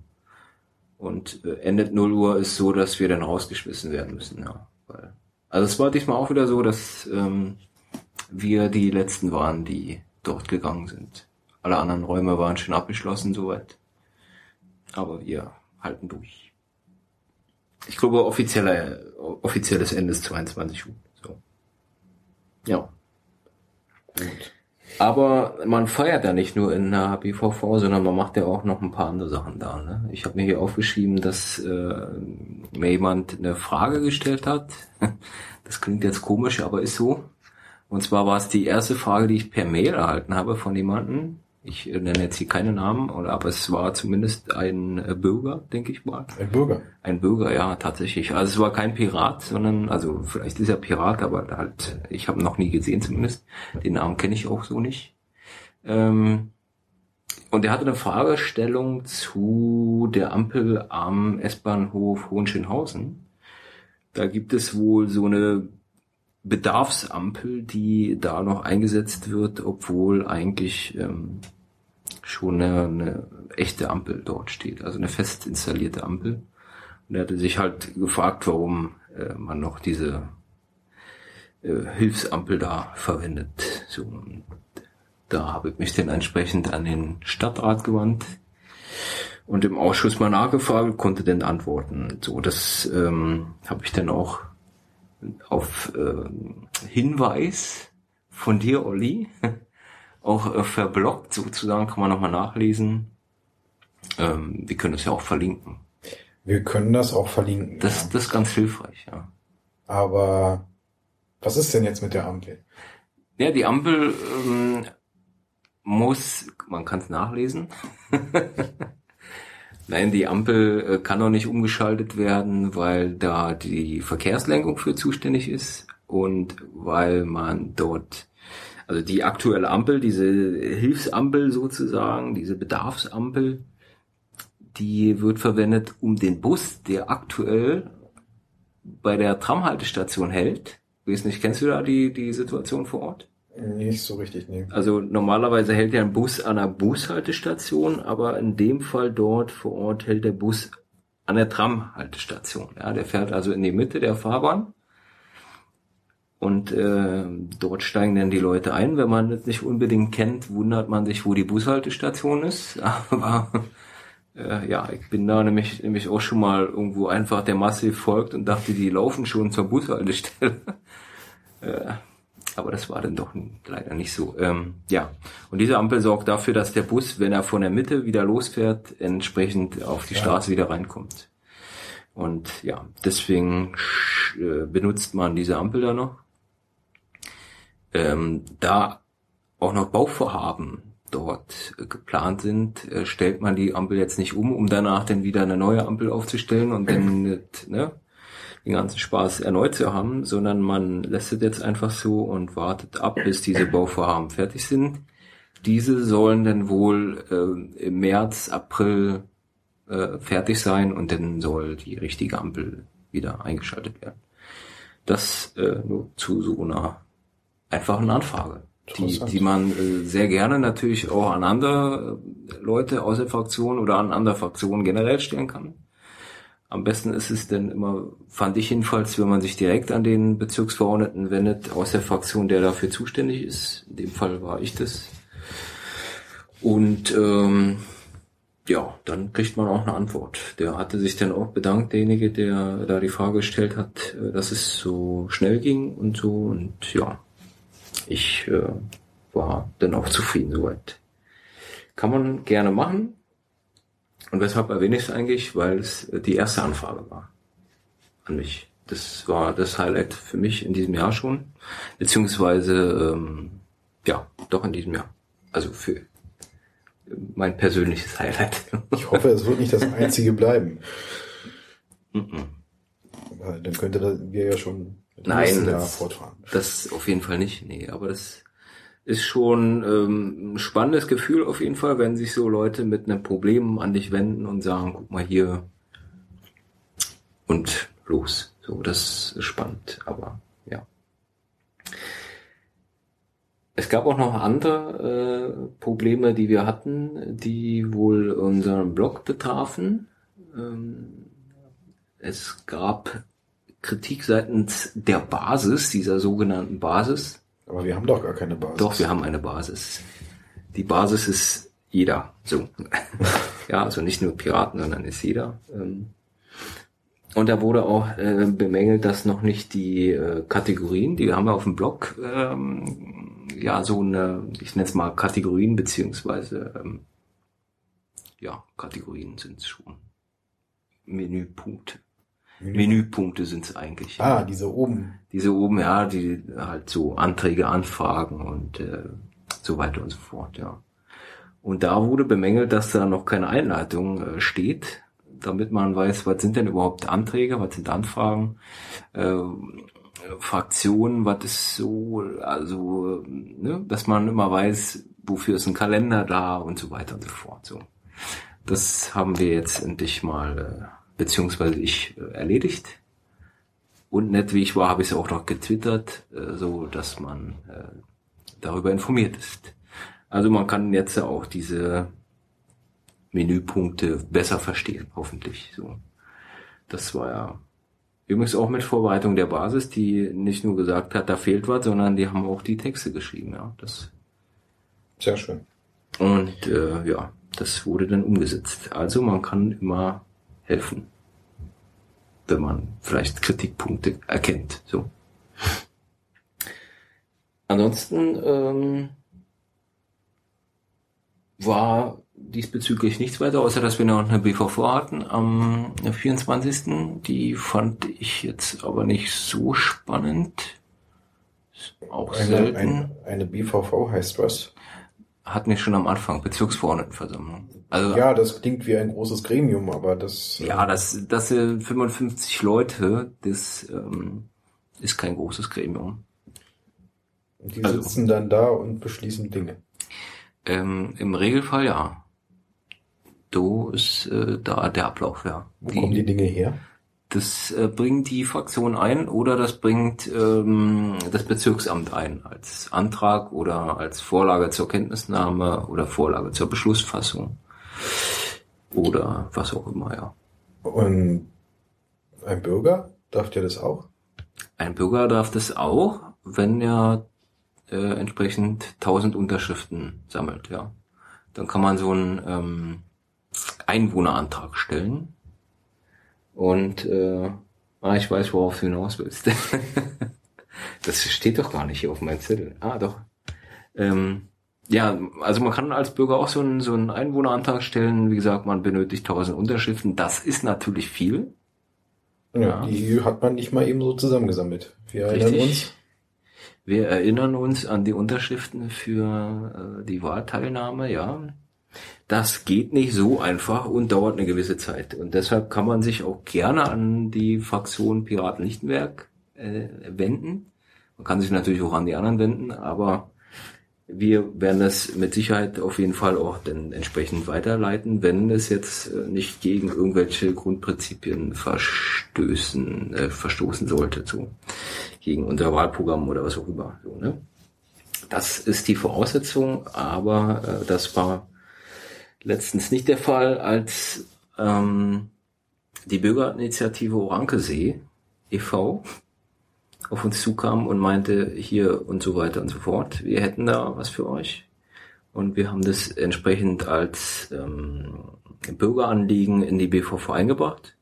Und äh, endet 0 Uhr ist so, dass wir dann rausgeschmissen werden müssen, ja. Weil, also es war diesmal auch wieder so, dass ähm, wir die letzten waren, die dort gegangen sind. Alle anderen Räume waren schon abgeschlossen soweit. Aber wir halten durch. Ich glaube, offizieller, offizielles Ende ist 22 Uhr. So. Ja. Gut. Aber man feiert ja nicht nur in der BVV, sondern man macht ja auch noch ein paar andere Sachen da. Ne? Ich habe mir hier aufgeschrieben, dass äh, mir jemand eine Frage gestellt hat. Das klingt jetzt komisch, aber ist so. Und zwar war es die erste Frage, die ich per Mail erhalten habe von jemandem. Ich äh, nenne jetzt hier keine Namen, oder aber es war zumindest ein äh, Bürger, denke ich mal. Ein Bürger. Ein Bürger, ja, tatsächlich. Also es war kein Pirat, sondern, also vielleicht ist er Pirat, aber halt, ich habe ihn noch nie gesehen zumindest. Den Namen kenne ich auch so nicht. Ähm, und er hatte eine Fragestellung zu der Ampel am S-Bahnhof Hohenschönhausen. Da gibt es wohl so eine Bedarfsampel, die da noch eingesetzt wird, obwohl eigentlich ähm, schon eine, eine echte Ampel dort steht, also eine fest installierte Ampel. Und er hatte sich halt gefragt, warum äh, man noch diese äh, Hilfsampel da verwendet. So, und da habe ich mich dann entsprechend an den Stadtrat gewandt und im Ausschuss mal nachgefragt, konnte dann antworten. So, das ähm, habe ich dann auch auf äh, Hinweis von dir, Olli, auch äh, verblockt sozusagen, kann man nochmal nachlesen. Ähm, wir können das ja auch verlinken. Wir können das auch verlinken. Das, ja. das ist ganz hilfreich, ja. Aber was ist denn jetzt mit der Ampel? Ja, die Ampel ähm, muss, man kann es nachlesen. Nein, die Ampel äh, kann noch nicht umgeschaltet werden, weil da die Verkehrslenkung für zuständig ist und weil man dort, also die aktuelle Ampel, diese Hilfsampel sozusagen, diese Bedarfsampel, die wird verwendet, um den Bus, der aktuell bei der Tramhaltestation hält. Ich weiß nicht, kennst du da die, die Situation vor Ort? Nicht so richtig, nee. Also normalerweise hält ja ein Bus an einer Bushaltestation, aber in dem Fall dort vor Ort hält der Bus an der Tramhaltestation. Ja, der fährt also in die Mitte der Fahrbahn und äh, dort steigen dann die Leute ein. Wenn man das nicht unbedingt kennt, wundert man sich, wo die Bushaltestation ist. Aber äh, ja, ich bin da nämlich, nämlich auch schon mal irgendwo einfach der Masse folgt und dachte, die laufen schon zur Bushaltestelle. äh, aber das war dann doch leider nicht so. Ähm, ja, und diese Ampel sorgt dafür, dass der Bus, wenn er von der Mitte wieder losfährt, entsprechend auf die ja. Straße wieder reinkommt. Und ja, deswegen äh, benutzt man diese Ampel da noch. Ähm, da auch noch Bauvorhaben dort äh, geplant sind, äh, stellt man die Ampel jetzt nicht um, um danach dann wieder eine neue Ampel aufzustellen und dann ne, den ganzen Spaß erneut zu haben, sondern man lässt es jetzt einfach so und wartet ab, bis diese Bauvorhaben fertig sind. Diese sollen dann wohl äh, im März, April äh, fertig sein und dann soll die richtige Ampel wieder eingeschaltet werden. Das äh, nur zu so einer einfachen Anfrage, die, die man äh, sehr gerne natürlich auch an andere äh, Leute aus der Fraktion oder an andere Fraktionen generell stellen kann. Am besten ist es denn immer, fand ich jedenfalls, wenn man sich direkt an den Bezirksverordneten wendet, aus der Fraktion, der dafür zuständig ist. In dem Fall war ich das. Und ähm, ja, dann kriegt man auch eine Antwort. Der hatte sich dann auch bedankt, derjenige, der da die Frage gestellt hat, äh, dass es so schnell ging und so. Und ja, ich äh, war dann auch zufrieden soweit. Kann man gerne machen. Und weshalb erwähne ich es eigentlich? Weil es die erste Anfrage war an mich. Das war das Highlight für mich in diesem Jahr schon. Beziehungsweise, ähm, ja, doch in diesem Jahr. Also für mein persönliches Highlight. Ich hoffe, es wird nicht das einzige bleiben. Weil dann könnte wir ja schon Nein, das, das auf jeden Fall nicht. Nee, aber das ist schon ähm, ein spannendes Gefühl auf jeden Fall, wenn sich so Leute mit einem Problem an dich wenden und sagen, guck mal hier und los. So, das ist spannend, aber ja. Es gab auch noch andere äh, Probleme, die wir hatten, die wohl unseren Blog betrafen. Ähm, es gab Kritik seitens der Basis, dieser sogenannten Basis, aber wir haben doch gar keine Basis. Doch, wir haben eine Basis. Die Basis ist jeder. So. ja, also nicht nur Piraten, sondern ist jeder. Ähm, und da wurde auch äh, bemängelt, dass noch nicht die äh, Kategorien, die haben wir auf dem Blog, ähm, ja, so eine, ich nenne es mal Kategorien, beziehungsweise, ähm, ja, Kategorien sind es schon. Menüpunkte. Menü. Menüpunkte sind es eigentlich. Ah, diese oben. Diese oben, ja, die halt so Anträge, Anfragen und äh, so weiter und so fort, ja. Und da wurde bemängelt, dass da noch keine Einleitung äh, steht, damit man weiß, was sind denn überhaupt Anträge, was sind Anfragen, äh, Fraktionen, was ist so, also, ne, dass man immer weiß, wofür ist ein Kalender da und so weiter und so fort. So, das haben wir jetzt endlich mal äh, beziehungsweise ich äh, erledigt. und nett wie ich war, habe ich es auch noch getwittert, äh, so dass man äh, darüber informiert ist. Also man kann jetzt auch diese Menüpunkte besser verstehen, hoffentlich. So, das war ja übrigens auch mit Vorbereitung der Basis, die nicht nur gesagt hat, da fehlt was, sondern die haben auch die Texte geschrieben. Ja, das sehr schön. Und äh, ja, das wurde dann umgesetzt. Also man kann immer helfen, wenn man vielleicht Kritikpunkte erkennt. So. Ansonsten ähm, war diesbezüglich nichts weiter, außer dass wir noch eine BVV hatten am 24. Die fand ich jetzt aber nicht so spannend. Auch eine, selten. Eine, eine BVV heißt was? Hatten wir schon am Anfang, Bezirksverordnetenversammlung. Also, ja, das klingt wie ein großes Gremium, aber das... Ja, das, das sind 55 Leute, das ähm, ist kein großes Gremium. Die also, sitzen dann da und beschließen Dinge. Ähm, Im Regelfall ja. So ist äh, da der Ablauf, ja. Wo die, kommen die Dinge her? Das äh, bringt die Fraktion ein oder das bringt ähm, das Bezirksamt ein als Antrag oder als Vorlage zur Kenntnisnahme oder Vorlage zur Beschlussfassung oder was auch immer, ja. Und ein Bürger darf der das auch? Ein Bürger darf das auch, wenn er äh, entsprechend 1000 Unterschriften sammelt, ja. Dann kann man so einen ähm, Einwohnerantrag stellen. Und äh, ah, ich weiß, worauf du hinaus willst. das steht doch gar nicht hier auf meinem Zettel. Ah, doch. Ähm, ja, also man kann als Bürger auch so einen, so einen Einwohnerantrag stellen. Wie gesagt, man benötigt 1000 Unterschriften. Das ist natürlich viel. Ja, ja. die hat man nicht mal eben so zusammengesammelt. Wir erinnern Richtig. uns. Wir erinnern uns an die Unterschriften für äh, die Wahlteilnahme, ja. Das geht nicht so einfach und dauert eine gewisse Zeit. Und deshalb kann man sich auch gerne an die Fraktion Piraten Lichtenberg äh, wenden. Man kann sich natürlich auch an die anderen wenden, aber wir werden das mit Sicherheit auf jeden Fall auch dann entsprechend weiterleiten, wenn es jetzt äh, nicht gegen irgendwelche Grundprinzipien verstößen, äh, verstoßen sollte, so gegen unser Wahlprogramm oder was auch immer. So, ne? Das ist die Voraussetzung, aber äh, das war letztens nicht der Fall, als ähm, die Bürgerinitiative Orankesee e.V auf uns zukam und meinte, hier und so weiter und so fort, wir hätten da was für euch. Und wir haben das entsprechend als ähm, Bürgeranliegen in die BVV eingebracht.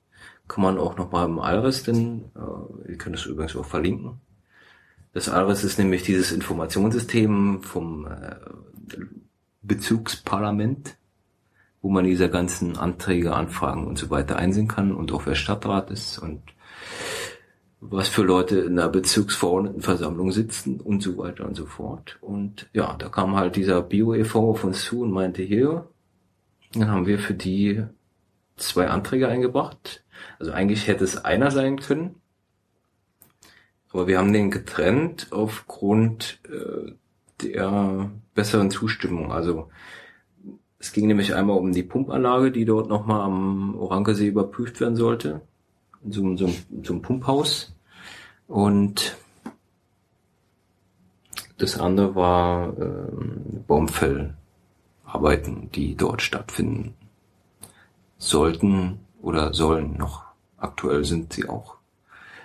Kann man auch nochmal im Alres, denn äh, wir können das übrigens auch verlinken. Das Alres ist nämlich dieses Informationssystem vom äh, Bezugsparlament, wo man diese ganzen Anträge, Anfragen und so weiter einsehen kann und auch wer Stadtrat ist und was für Leute in der Bezirksverordnetenversammlung sitzen und so weiter und so fort. Und ja, da kam halt dieser Bio-EV auf uns zu und meinte, hier, dann haben wir für die zwei Anträge eingebracht. Also eigentlich hätte es einer sein können, aber wir haben den getrennt aufgrund äh, der besseren Zustimmung. Also es ging nämlich einmal um die Pumpanlage, die dort nochmal am Orankesee überprüft werden sollte so, so, so ein Pumphaus. Und das andere war ähm, Baumfellarbeiten, die dort stattfinden sollten oder sollen noch. Aktuell sind sie auch.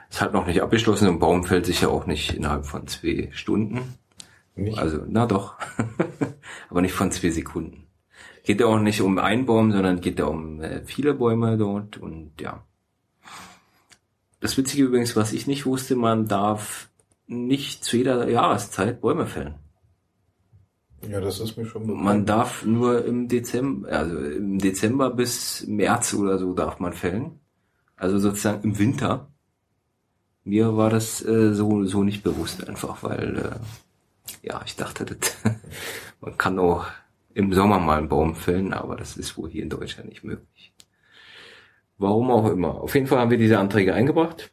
Es hat noch nicht abgeschlossen und Baum fällt sich ja auch nicht innerhalb von zwei Stunden. Nicht? Also, na doch. Aber nicht von zwei Sekunden. Geht ja auch nicht um einen Baum, sondern geht ja um äh, viele Bäume dort und ja. Das Witzige übrigens, was ich nicht wusste, man darf nicht zu jeder Jahreszeit Bäume fällen. Ja, das ist mir schon bekannt. Man darf nur im Dezember, also im Dezember bis März oder so darf man fällen. Also sozusagen im Winter. Mir war das äh, so so nicht bewusst einfach, weil äh, ja, ich dachte, das, man kann auch im Sommer mal einen Baum fällen, aber das ist wohl hier in Deutschland nicht möglich. Warum auch immer. Auf jeden Fall haben wir diese Anträge eingebracht.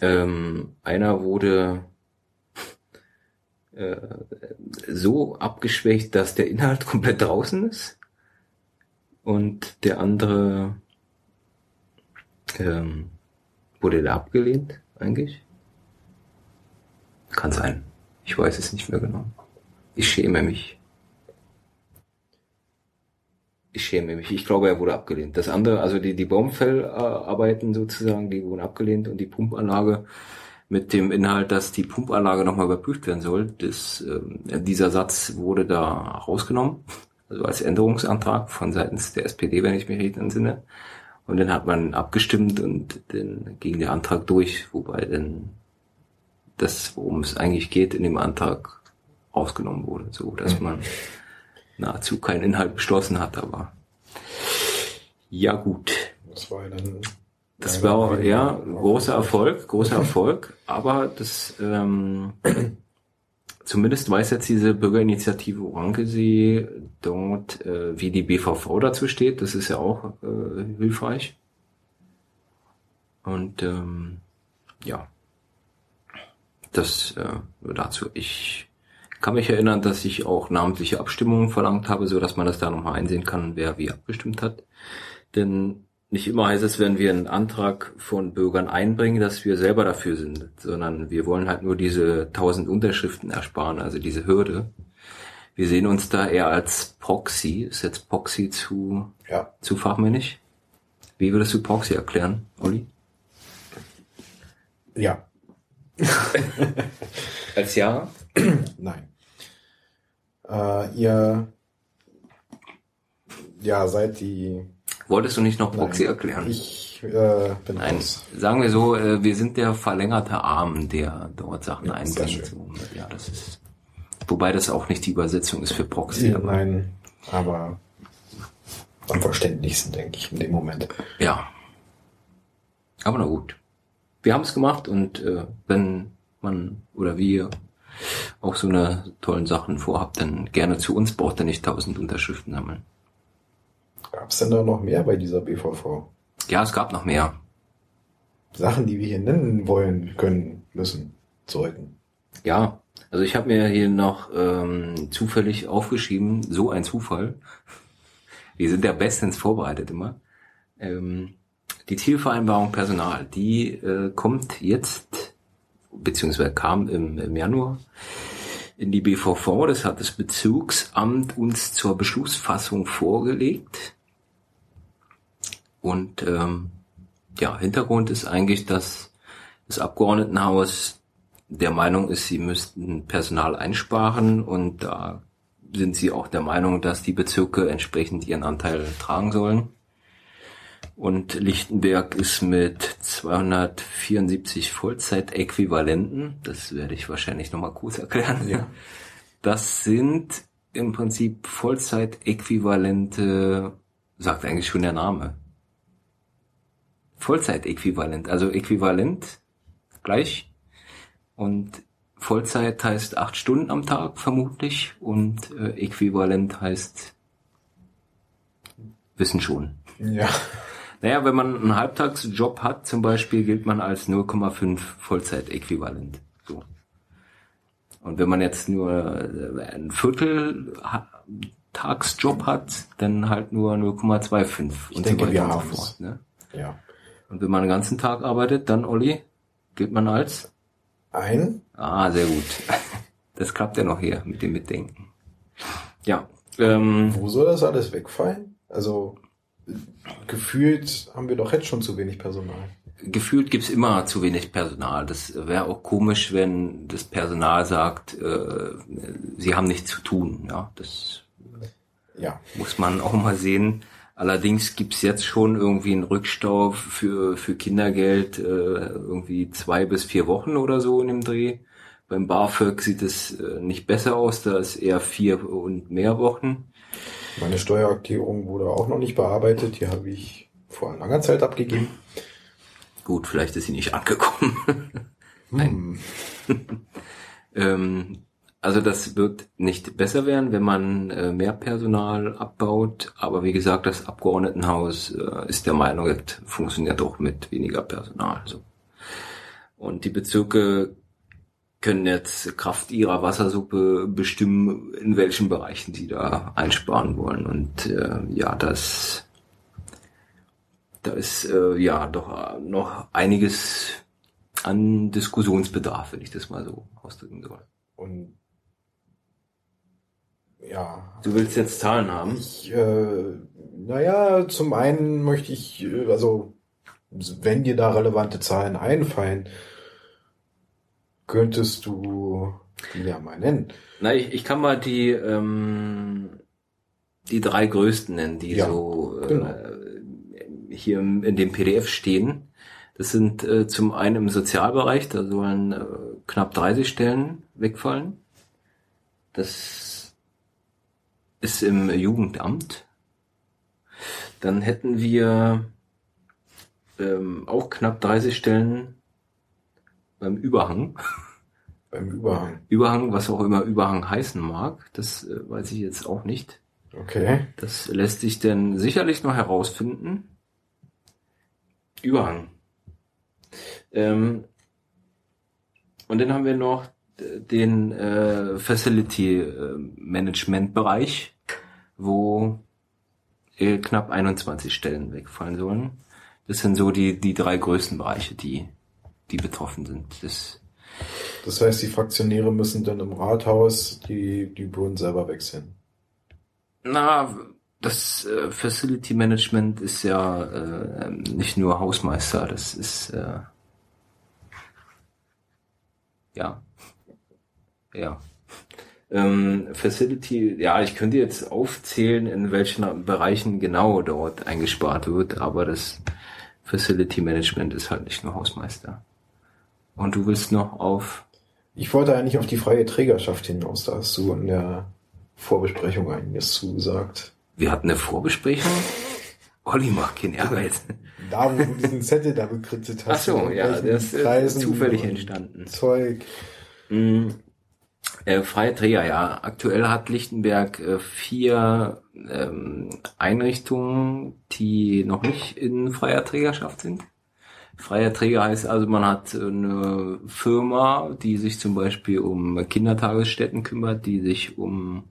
Ähm, einer wurde äh, so abgeschwächt, dass der Inhalt komplett draußen ist. Und der andere ähm, Wurde der abgelehnt eigentlich? Kann sein. Ich weiß es nicht mehr genau. Ich schäme mich. Ich schäme mich. Ich glaube, er wurde abgelehnt. Das andere, also die, die Baumfellarbeiten sozusagen, die wurden abgelehnt und die Pumpanlage mit dem Inhalt, dass die Pumpanlage nochmal überprüft werden soll. Das, äh, dieser Satz wurde da rausgenommen, also als Änderungsantrag von seitens der SPD, wenn ich mich richtig entsinne. Und dann hat man abgestimmt und dann ging der Antrag durch, wobei dann das, worum es eigentlich geht, in dem Antrag ausgenommen wurde, so dass man nahezu keinen Inhalt beschlossen hat, aber ja gut. Das war dann das war ja großer Erfolg, großer Erfolg, aber das ähm, zumindest weiß jetzt diese Bürgerinitiative Orankesee dort, äh, wie die BVV dazu steht. Das ist ja auch äh, hilfreich. Und ähm, ja, das äh, dazu. Ich kann mich erinnern, dass ich auch namentliche Abstimmungen verlangt habe, so dass man das da nochmal einsehen kann, wer wie abgestimmt hat. Denn nicht immer heißt es, wenn wir einen Antrag von Bürgern einbringen, dass wir selber dafür sind, sondern wir wollen halt nur diese tausend Unterschriften ersparen, also diese Hürde. Wir sehen uns da eher als Proxy. Ist jetzt Proxy zu, Ja. zu fachmännisch? Wie würdest du Proxy erklären, Olli? Ja. Als Ja? Nein. Äh, ihr ja, seid die Wolltest du nicht noch Proxy Nein, erklären? Ich äh, bin Nein, raus. sagen wir so, äh, wir sind der verlängerte Arm, der dort Sachen Ja, einbringt. ja, das ist, wobei das auch nicht die Übersetzung ist für Proxy. Ja, aber, Nein, aber am verständlichsten, denke ich, in dem Moment. ja. Aber na gut. Wir haben es gemacht und äh, wenn man oder wir auch so eine tollen Sachen vorhabt, dann gerne zu uns, braucht ihr nicht tausend Unterschriften sammeln. Gab es denn da noch mehr bei dieser BVV? Ja, es gab noch mehr. Sachen, die wir hier nennen wollen, können, müssen, sollten. Ja, also ich habe mir hier noch ähm, zufällig aufgeschrieben, so ein Zufall. Wir sind ja bestens vorbereitet immer. Ähm, die Zielvereinbarung Personal, die äh, kommt jetzt, beziehungsweise kam im, im Januar in die BVV. Das hat das Bezugsamt uns zur Beschlussfassung vorgelegt. Und ähm, ja, Hintergrund ist eigentlich, dass das Abgeordnetenhaus der Meinung ist, sie müssten Personal einsparen und da sind sie auch der Meinung, dass die Bezirke entsprechend ihren Anteil tragen sollen. Und Lichtenberg ist mit 274 Vollzeitäquivalenten, das werde ich wahrscheinlich nochmal kurz erklären. Ja. Das sind im Prinzip Vollzeitäquivalente, sagt eigentlich schon der Name. Vollzeitäquivalent, also äquivalent gleich und Vollzeit heißt acht Stunden am Tag vermutlich und äh, äquivalent heißt wissen schon. Ja. Naja, wenn man einen Halbtagsjob hat zum Beispiel, gilt man als 0,5 Vollzeitäquivalent. So. Und wenn man jetzt nur äh, ein Viertel ha- Tagsjob hat, dann halt nur 0,25 und denke, so wir weiter und so fort. Ne? Ja. Und wenn man den ganzen Tag arbeitet, dann Olli, gilt man als Ein? Ah, sehr gut. Das klappt ja noch hier mit dem Mitdenken. Ja, ähm, Wo soll das alles wegfallen? Also gefühlt haben wir doch jetzt schon zu wenig Personal. gefühlt gibt's immer zu wenig Personal. Das wäre auch komisch, wenn das Personal sagt, äh, sie haben nichts zu tun. Ja, das Ja. muss man auch mal sehen. Allerdings gibt's jetzt schon irgendwie einen Rückstau für, für Kindergeld, äh, irgendwie zwei bis vier Wochen oder so in dem Dreh. Beim BAföG sieht es äh, nicht besser aus, da ist eher vier und mehr Wochen. Meine Steuererklärung wurde auch noch nicht bearbeitet. Die habe ich vor langer Zeit abgegeben. Gut, vielleicht ist sie nicht angekommen. Hm. Ähm, also das wird nicht besser werden, wenn man äh, mehr Personal abbaut. Aber wie gesagt, das Abgeordnetenhaus äh, ist der Meinung, es funktioniert auch mit weniger Personal. So. Und die Bezirke können jetzt Kraft ihrer Wassersuppe bestimmen, in welchen Bereichen sie da einsparen wollen. Und äh, ja, das da ist äh, ja doch noch einiges an Diskussionsbedarf, wenn ich das mal so ausdrücken soll. Und ja. Du willst jetzt Zahlen haben? Ich, äh, naja, zum einen möchte ich, äh, also wenn dir da relevante Zahlen einfallen, könntest du die ja mal nennen. Na, ich, ich kann mal die ähm, die drei größten nennen, die ja, so äh, genau. hier in dem PDF stehen. Das sind äh, zum einen im Sozialbereich, da sollen äh, knapp 30 Stellen wegfallen. Das ist im Jugendamt. Dann hätten wir ähm, auch knapp 30 Stellen beim Überhang. Beim Überhang. Überhang, was auch immer Überhang heißen mag, das äh, weiß ich jetzt auch nicht. Okay. Das lässt sich denn sicherlich noch herausfinden. Überhang. Ähm, und dann haben wir noch den äh, Facility äh, Management Bereich, wo äh, knapp 21 Stellen wegfallen sollen. Das sind so die, die drei größten Bereiche, die, die betroffen sind. Das, das heißt, die Fraktionäre müssen dann im Rathaus die, die Brunnen selber wechseln. Na, das äh, Facility Management ist ja äh, nicht nur Hausmeister, das ist äh, ja ja ähm, Facility, ja, ich könnte jetzt aufzählen, in welchen Bereichen genau dort eingespart wird, aber das Facility Management ist halt nicht nur Hausmeister. Und du willst noch auf? Ich wollte eigentlich auf die freie Trägerschaft hinaus, da hast du in der Vorbesprechung einiges zugesagt. Wir hatten eine Vorbesprechung? Olli macht keinen Ehrgeiz. Da, wo du diesen Zettel da bekritzelt hast. Ach so, ja, das ist zufällig entstanden. Zeug. Mhm. Äh, freie Träger, ja. Aktuell hat Lichtenberg äh, vier ähm, Einrichtungen, die noch nicht in freier Trägerschaft sind. Freier Träger heißt also, man hat eine Firma, die sich zum Beispiel um Kindertagesstätten kümmert, die sich um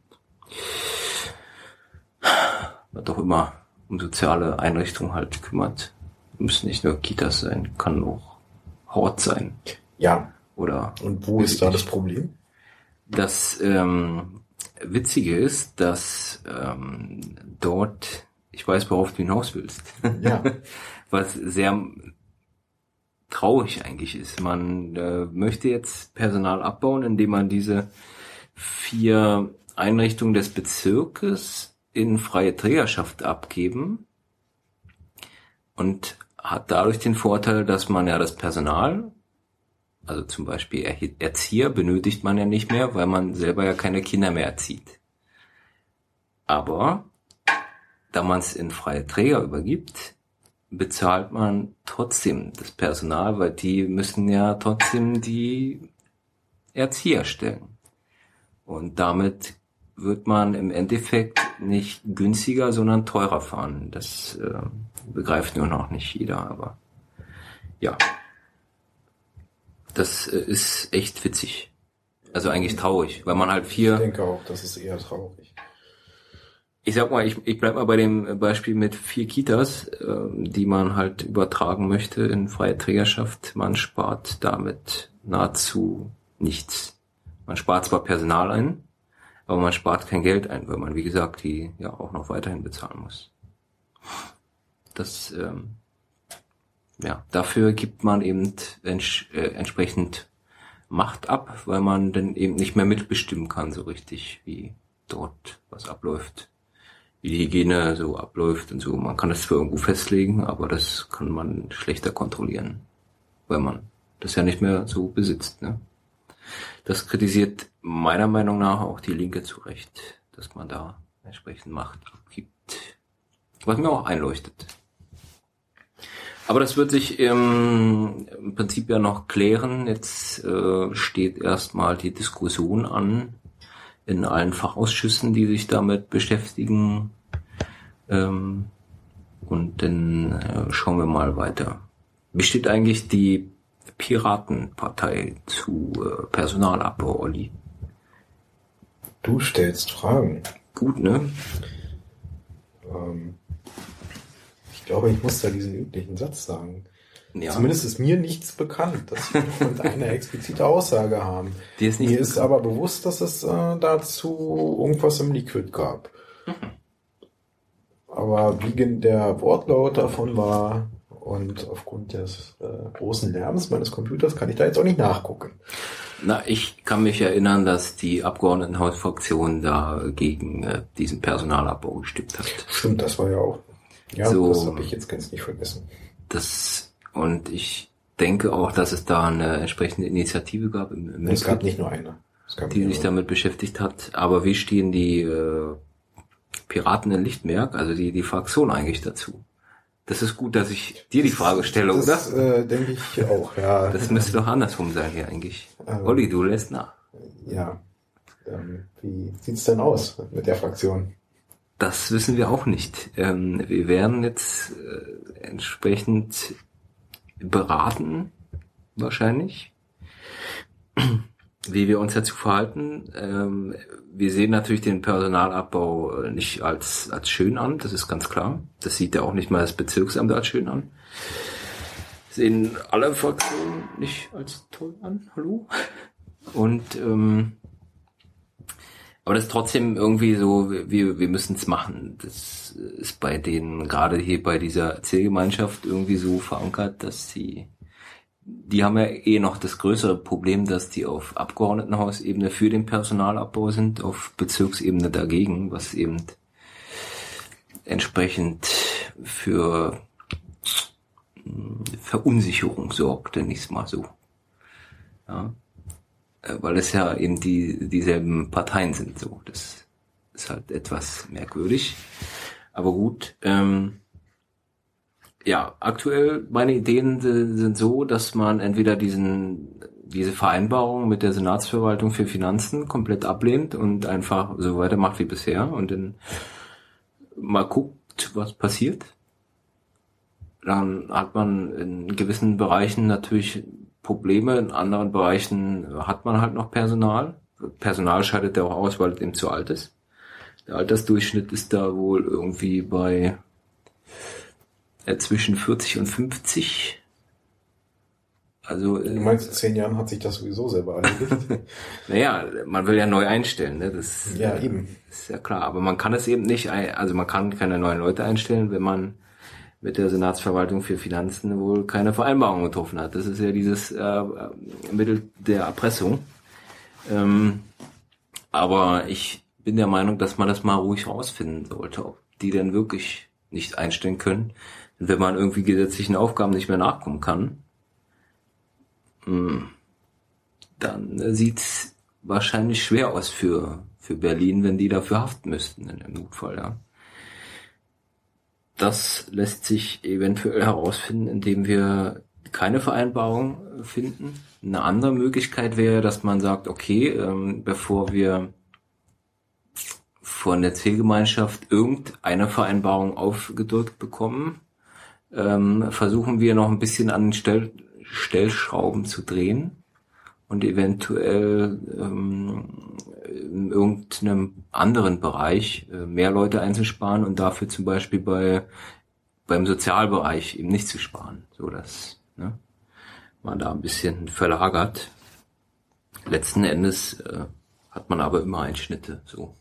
was auch immer, um soziale Einrichtungen halt kümmert. Müssen nicht nur Kitas sein, kann auch Hort sein. Ja. Oder. Und wo ist da das Problem? Das ähm, Witzige ist, dass ähm, dort, ich weiß, worauf du hinaus willst. Ja. Was sehr traurig eigentlich ist. Man äh, möchte jetzt Personal abbauen, indem man diese vier Einrichtungen des Bezirkes in freie Trägerschaft abgeben und hat dadurch den Vorteil, dass man ja das Personal also zum Beispiel Erzieher benötigt man ja nicht mehr, weil man selber ja keine Kinder mehr erzieht. Aber da man es in freie Träger übergibt, bezahlt man trotzdem das Personal, weil die müssen ja trotzdem die Erzieher stellen. Und damit wird man im Endeffekt nicht günstiger, sondern teurer fahren. Das äh, begreift nur noch nicht jeder, aber ja. Das äh, ist echt witzig. Also eigentlich traurig, weil man halt vier. Ich denke auch, das ist eher traurig. Ich sag mal, ich, ich bleib mal bei dem Beispiel mit vier Kitas, äh, die man halt übertragen möchte in freie Trägerschaft. Man spart damit nahezu nichts. Man spart zwar Personal ein, aber man spart kein Geld ein, weil man, wie gesagt, die ja auch noch weiterhin bezahlen muss. Das ähm, ja, dafür gibt man eben ents äh, entsprechend Macht ab, weil man dann eben nicht mehr mitbestimmen kann so richtig, wie dort was abläuft, wie die Hygiene so abläuft und so. Man kann das zwar irgendwo festlegen, aber das kann man schlechter kontrollieren, weil man das ja nicht mehr so besitzt. Ne? Das kritisiert meiner Meinung nach auch die Linke zu Recht, dass man da entsprechend Macht abgibt. Was mir auch einleuchtet. Aber das wird sich im, im Prinzip ja noch klären. Jetzt äh, steht erstmal die Diskussion an in allen Fachausschüssen, die sich damit beschäftigen. Ähm, und dann äh, schauen wir mal weiter. Wie steht eigentlich die Piratenpartei zu äh, Personalabbau, Olli? Du stellst Fragen. Gut, ne? Ähm, glaube, ich muss da diesen üblichen Satz sagen. Ja. Zumindest ist mir nichts bekannt, dass wir eine explizite Aussage haben. Die ist nicht mir ist aber bewusst, dass es äh, dazu irgendwas im Liquid gab. Aber wie der Wortlaut davon war und aufgrund des äh, großen Lärms meines Computers kann ich da jetzt auch nicht nachgucken. Na, ich kann mich erinnern, dass die Abgeordnetenhausfraktion da gegen äh, diesen Personalabbau gestimmt hat. Stimmt, das war ja auch. Ja, So. das habe ich jetzt ganz nicht vergessen. Das und ich denke auch, dass es da eine entsprechende Initiative gab im, im Es gab nicht nur eine. Es gab die sich damit beschäftigt hat. Aber wie stehen die äh, Piraten in Lichtmerk, also die die Fraktion eigentlich dazu? Das ist gut, dass ich dir die Frage stelle, oder? Das äh, denke ich auch, ja. Das müsste doch andersrum sein hier eigentlich. Ähm. Olli, du lässt nach. ja. Ähm, wie sieht's denn aus mit der Fraktion? Das wissen wir auch nicht. Ähm, wir werden jetzt äh, entsprechend beraten, wahrscheinlich, wie wir uns dazu verhalten. Ähm, wir sehen natürlich den Personalabbau äh, nicht als, als schön an, das ist ganz klar. Das sieht ja auch nicht mal das Bezirksamt als schön an. Sehen alle Fraktionen nicht als toll an. Hallo? Und ähm, aber das ist trotzdem irgendwie so, wir, wir müssen es machen. Das ist bei denen, gerade hier bei dieser Erzählgemeinschaft irgendwie so verankert, dass sie, die haben ja eh noch das größere Problem, dass die auf Abgeordnetenhausebene für den Personalabbau sind, auf Bezirksebene dagegen, was eben entsprechend für mh, Verunsicherung sorgt, nenne ich mal so. Ja weil es ja eben die dieselben Parteien sind. So, das ist halt etwas merkwürdig. Aber gut. Ähm, ja, aktuell meine Ideen si- sind so, dass man entweder diesen diese Vereinbarung mit der Senatsverwaltung für Finanzen komplett ablehnt und einfach so weitermacht wie bisher und dann mal guckt, was passiert. Dann hat man in gewissen Bereichen natürlich Probleme, in anderen Bereichen hat man halt noch Personal. Personal scheidet ja auch aus, weil es eben zu alt ist. Der Altersdurchschnitt ist da wohl irgendwie bei äh, zwischen 40 und 50. Also, Du äh, meinst, in zehn Jahren hat sich das sowieso selber erledigt? naja, man will ja neu einstellen, ne? Das ja, eben. ist ja klar. Aber man kann es eben nicht, also man kann keine neuen Leute einstellen, wenn man mit der Senatsverwaltung für Finanzen wohl keine Vereinbarung getroffen hat. Das ist ja dieses äh, Mittel der Erpressung. Ähm, aber ich bin der Meinung, dass man das mal ruhig rausfinden sollte, ob die denn wirklich nicht einstellen können. Wenn man irgendwie gesetzlichen Aufgaben nicht mehr nachkommen kann, mh, dann äh, sieht's wahrscheinlich schwer aus für, für Berlin, wenn die dafür haften müssten in dem Notfall, ja. Das lässt sich eventuell herausfinden, indem wir keine Vereinbarung finden. Eine andere Möglichkeit wäre, dass man sagt, okay, ähm, bevor wir von der Zielgemeinschaft irgendeine Vereinbarung aufgedrückt bekommen, ähm, versuchen wir noch ein bisschen an den Stell Stellschrauben zu drehen und eventuell ähm, in irgendeinem anderen Bereich äh, mehr Leute einzusparen und dafür zum Beispiel bei beim Sozialbereich eben nicht zu sparen, so dass ne, man da ein bisschen verlagert. Letzten Endes äh, hat man aber immer Einschnitte. So,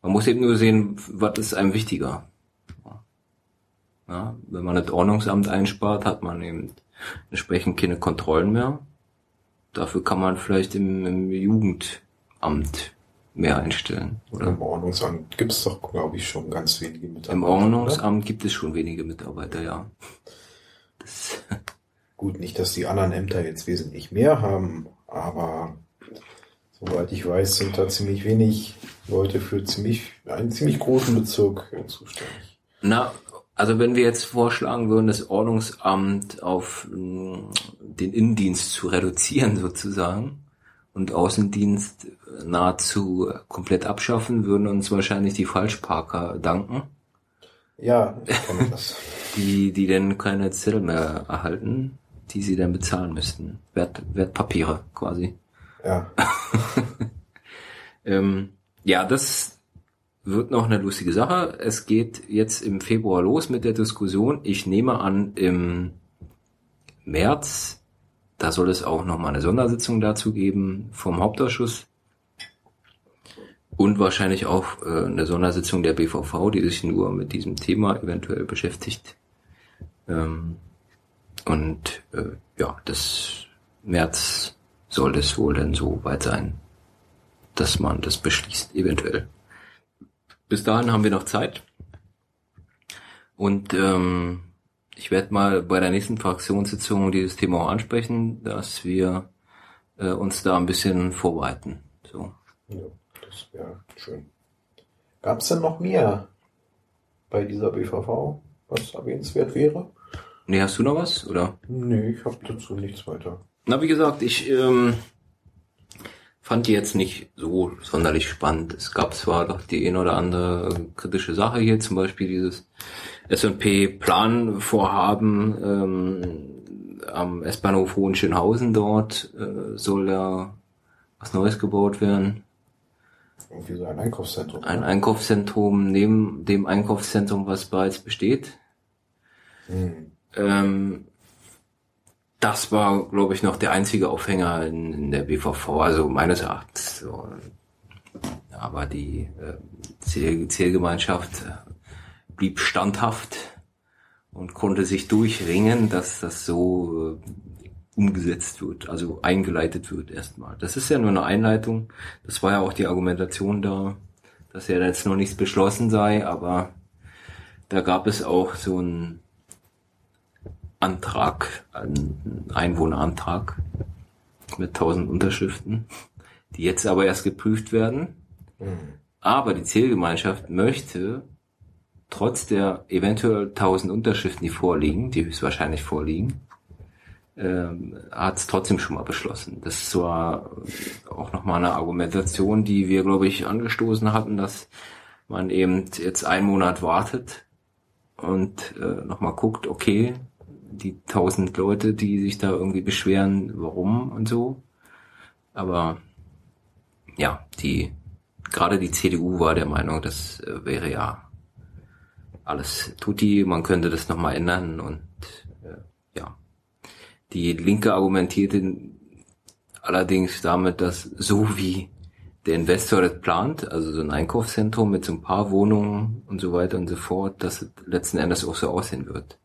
man muss eben nur sehen, was ist einem wichtiger. Ja, wenn man das Ordnungsamt einspart, hat man eben entsprechend keine Kontrollen mehr. Dafür kann man vielleicht im, im Jugendamt mehr einstellen. Oder? Im Ordnungsamt gibt es doch, glaube ich, schon ganz wenige Mitarbeiter. Im oder? Ordnungsamt gibt es schon wenige Mitarbeiter, ja. Das, Gut, nicht, dass die anderen Ämter jetzt wesentlich mehr haben, aber soweit ich weiß, sind da ziemlich wenig Leute für ziemlich einen ziemlich großen Bezirk äh, zuständig. na, also wenn wir jetzt vorschlagen würden, das Ordnungsamt auf mh, den Innendienst zu reduzieren sozusagen und Außendienst nahezu komplett abschaffen, würden uns wahrscheinlich die Falschparker danken. Ja, die, die dann keine Zettel mehr erhalten, die sie dann bezahlen müssten. Wert, Wertpapiere quasi. Ja, Ähm, ja, das wird noch eine lustige Sache. Es geht jetzt im Februar los mit der Diskussion. Ich nehme an, im März, da soll es auch noch mal eine Sondersitzung dazu geben vom Hauptausschuss und wahrscheinlich auch äh, eine Sondersitzung der BVV, die sich nur mit diesem Thema eventuell beschäftigt. Ähm, und äh, ja, das März soll es wohl dann so weit sein, dass man das beschließt, eventuell. Bis dahin haben wir noch Zeit. Und ähm, ich werde mal bei der nächsten Fraktionssitzung dieses Thema auch ansprechen, dass wir äh, uns da ein bisschen vorbereiten. So. Ja, das wäre schön. Gab es denn noch mehr bei dieser BVV, was erwähnenswert wäre? Nee, hast du noch was, oder? Nee, ich habe dazu nichts weiter. Na, wie gesagt, ich ähm, fand die jetzt nicht so sonderlich spannend. Es gab zwar doch die ein oder andere kritische Sache hier, zum Beispiel dieses S&P-Planvorhaben ähm, am S-Bahnhof Hohenschönhausen dort äh, soll da was Neues gebaut werden. Irgendwie so ein Einkaufszentrum. Ein Einkaufszentrum neben dem Einkaufszentrum, was bereits besteht. Hm. Ähm, das war, glaube ich, noch der einzige Aufhänger in, in der BVV, also meines Erachtens. So. Aber die äh, äh, blieb standhaft und konnte sich durchringen, dass das so äh, umgesetzt wird, also eingeleitet wird erstmal. Das ist ja nur eine Einleitung. Das war ja auch die Argumentation da, dass ja jetzt noch nichts beschlossen sei, aber da gab es auch so ein Antrag, einen Einwohnerantrag mit 1000 Unterschriften, die jetzt aber erst geprüft werden. Hm. Aber die Zählgemeinschaft möchte trotz der eventuell 1000 Unterschriften, die vorliegen, die höchstwahrscheinlich vorliegen, ähm, hat es trotzdem schon mal beschlossen. Das war auch nochmal eine Argumentation, die wir, glaube ich, angestoßen hatten, dass man eben jetzt einen Monat wartet und äh, nochmal guckt, okay, die tausend Leute, die sich da irgendwie beschweren, warum und so. Aber ja, die gerade die CDU war der Meinung, das äh, wäre ja alles tutti, man könnte das nochmal ändern und äh, ja. Die Linke argumentierte allerdings damit, dass so wie der Investor das plant, also so ein Einkaufszentrum mit so ein paar Wohnungen und so weiter und so fort, dass es letzten Endes auch so aussehen wird.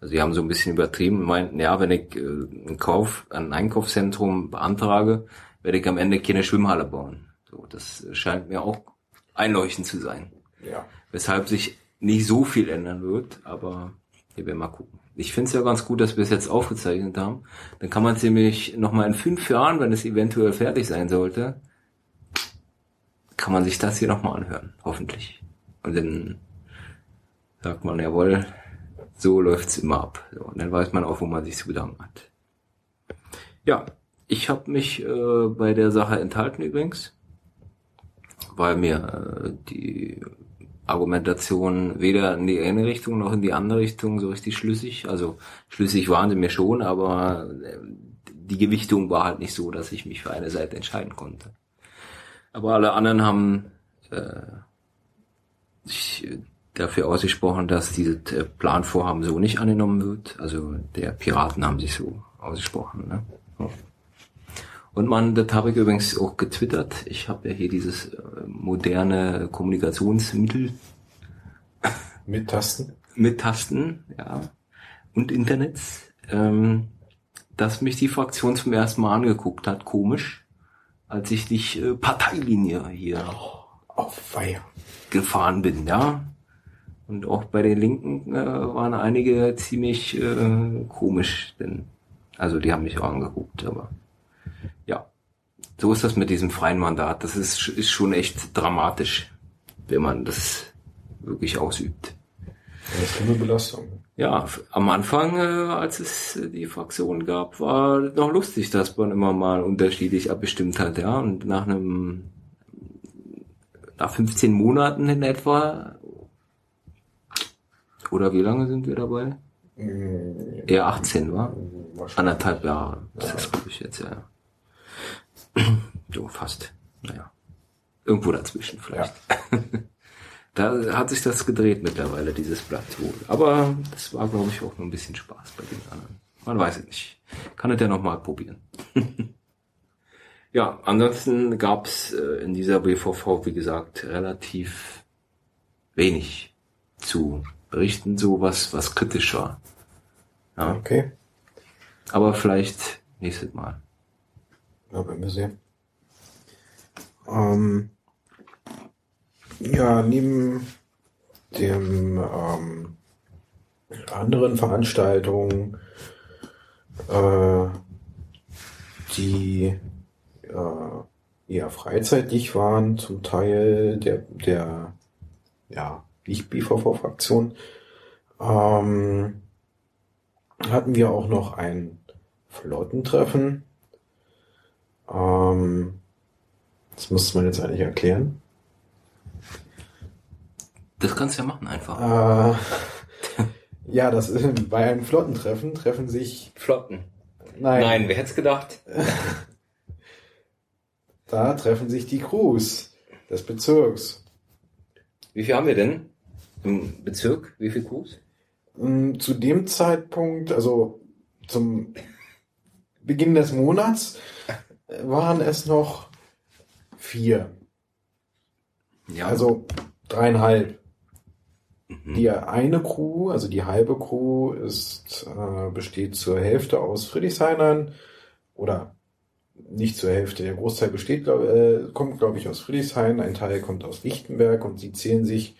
Also sie haben so ein bisschen übertrieben und meinten, ja, wenn ich äh, einen Kauf, ein Einkaufszentrum beantrage, werde ich am Ende keine Schwimmhalle bauen. So, das scheint mir auch einleuchtend zu sein. Ja. Weshalb sich nicht so viel ändern wird, aber wir werden mal gucken. Ich finde es ja ganz gut, dass wir es jetzt aufgezeichnet haben. Dann kann man es nämlich nochmal in fünf Jahren, wenn es eventuell fertig sein sollte, kann man sich das hier nochmal anhören, hoffentlich. Und dann sagt man, jawohl, so läuft's immer ab. So, und dann weiß man auch, wo man sich zu bedanken hat. Ja, ich habe mich äh, bei der Sache enthalten übrigens, weil mir äh, die Argumentation weder in die eine Richtung noch in die andere Richtung so richtig schlüssig. Also schlüssig waren sie mir schon, aber äh, die Gewichtung war halt nicht so, dass ich mich für eine Seite entscheiden konnte. Aber alle anderen haben äh, sich dafür ausgesprochen, dass dieses äh, Planvorhaben so nicht angenommen wird. Also der Piraten haben sich so ausgesprochen. Ne? Und man, das habe ich übrigens auch getwittert. Ich habe ja hier dieses äh, moderne Kommunikationsmittel. Mit Tasten? Mit Tasten, ja. Und Internets. Ähm, dass mich die Fraktion zum ersten Mal angeguckt hat, komisch, als ich die äh, Parteilinie hier oh, feier. gefahren bin, ja. Und auch bei den Linken äh, waren einige ziemlich äh, komisch, denn also die haben mich auch angeguckt, aber ja, so ist das mit diesem freien Mandat. Das ist, ist schon echt dramatisch, wenn man das wirklich ausübt. Das ist eine Belastung. Ja, am Anfang, äh, als es die Fraktion gab, war noch lustig, dass man immer mal unterschiedlich abgestimmt hat, ja. Und nach einem, nach 15 Monaten in etwa oder wie lange sind wir dabei? Eher 18, war? Anderthalb Jahre. Das Ja. ist, glaube ich, jetzt, ja. So, fast. Naja. Irgendwo dazwischen vielleicht. Da hat sich das gedreht mittlerweile, dieses Plateau. Aber das war, glaube ich, auch nur ein bisschen Spaß bei den anderen. Man weiß es nicht. Kann es ja nochmal probieren. ja, ansonsten gab's äh, in dieser BVV, wie gesagt, relativ wenig zu berichten, so was, was kritisch war. Ja. Okay. Aber vielleicht nächstes Mal. Ja, werden wir sehen. Ähm, ja, neben dem ähm, anderen Veranstaltungen, äh, die äh, eher freizeitlich waren, zum Teil der, der ja, nicht BVV-Fraktion, ähm, hatten wir auch noch ein Flottentreffen. Ähm, das muss man jetzt eigentlich erklären. Das kannst du ja machen einfach. Äh, ja, das ist, bei einem Flottentreffen treffen sich. Flotten. Nein, Nein, wer hätte es gedacht? da treffen sich die Crews des Bezirks. Wie viel haben wir denn im Bezirk? Wie viel Crews? Mm, Zu dem Zeitpunkt, also zum Beginn des Monats, waren es noch vier. Ja, Also dreieinhalb. mhm. Die eine Crew, also die halbe Crew, ist, äh, besteht zur Hälfte aus Friedrichshainern oder nicht zur Hälfte. Der Großteil besteht, glaub, äh, kommt, glaube ich, aus Friedrichshain, ein Teil kommt aus Lichtenberg und sie zählen sich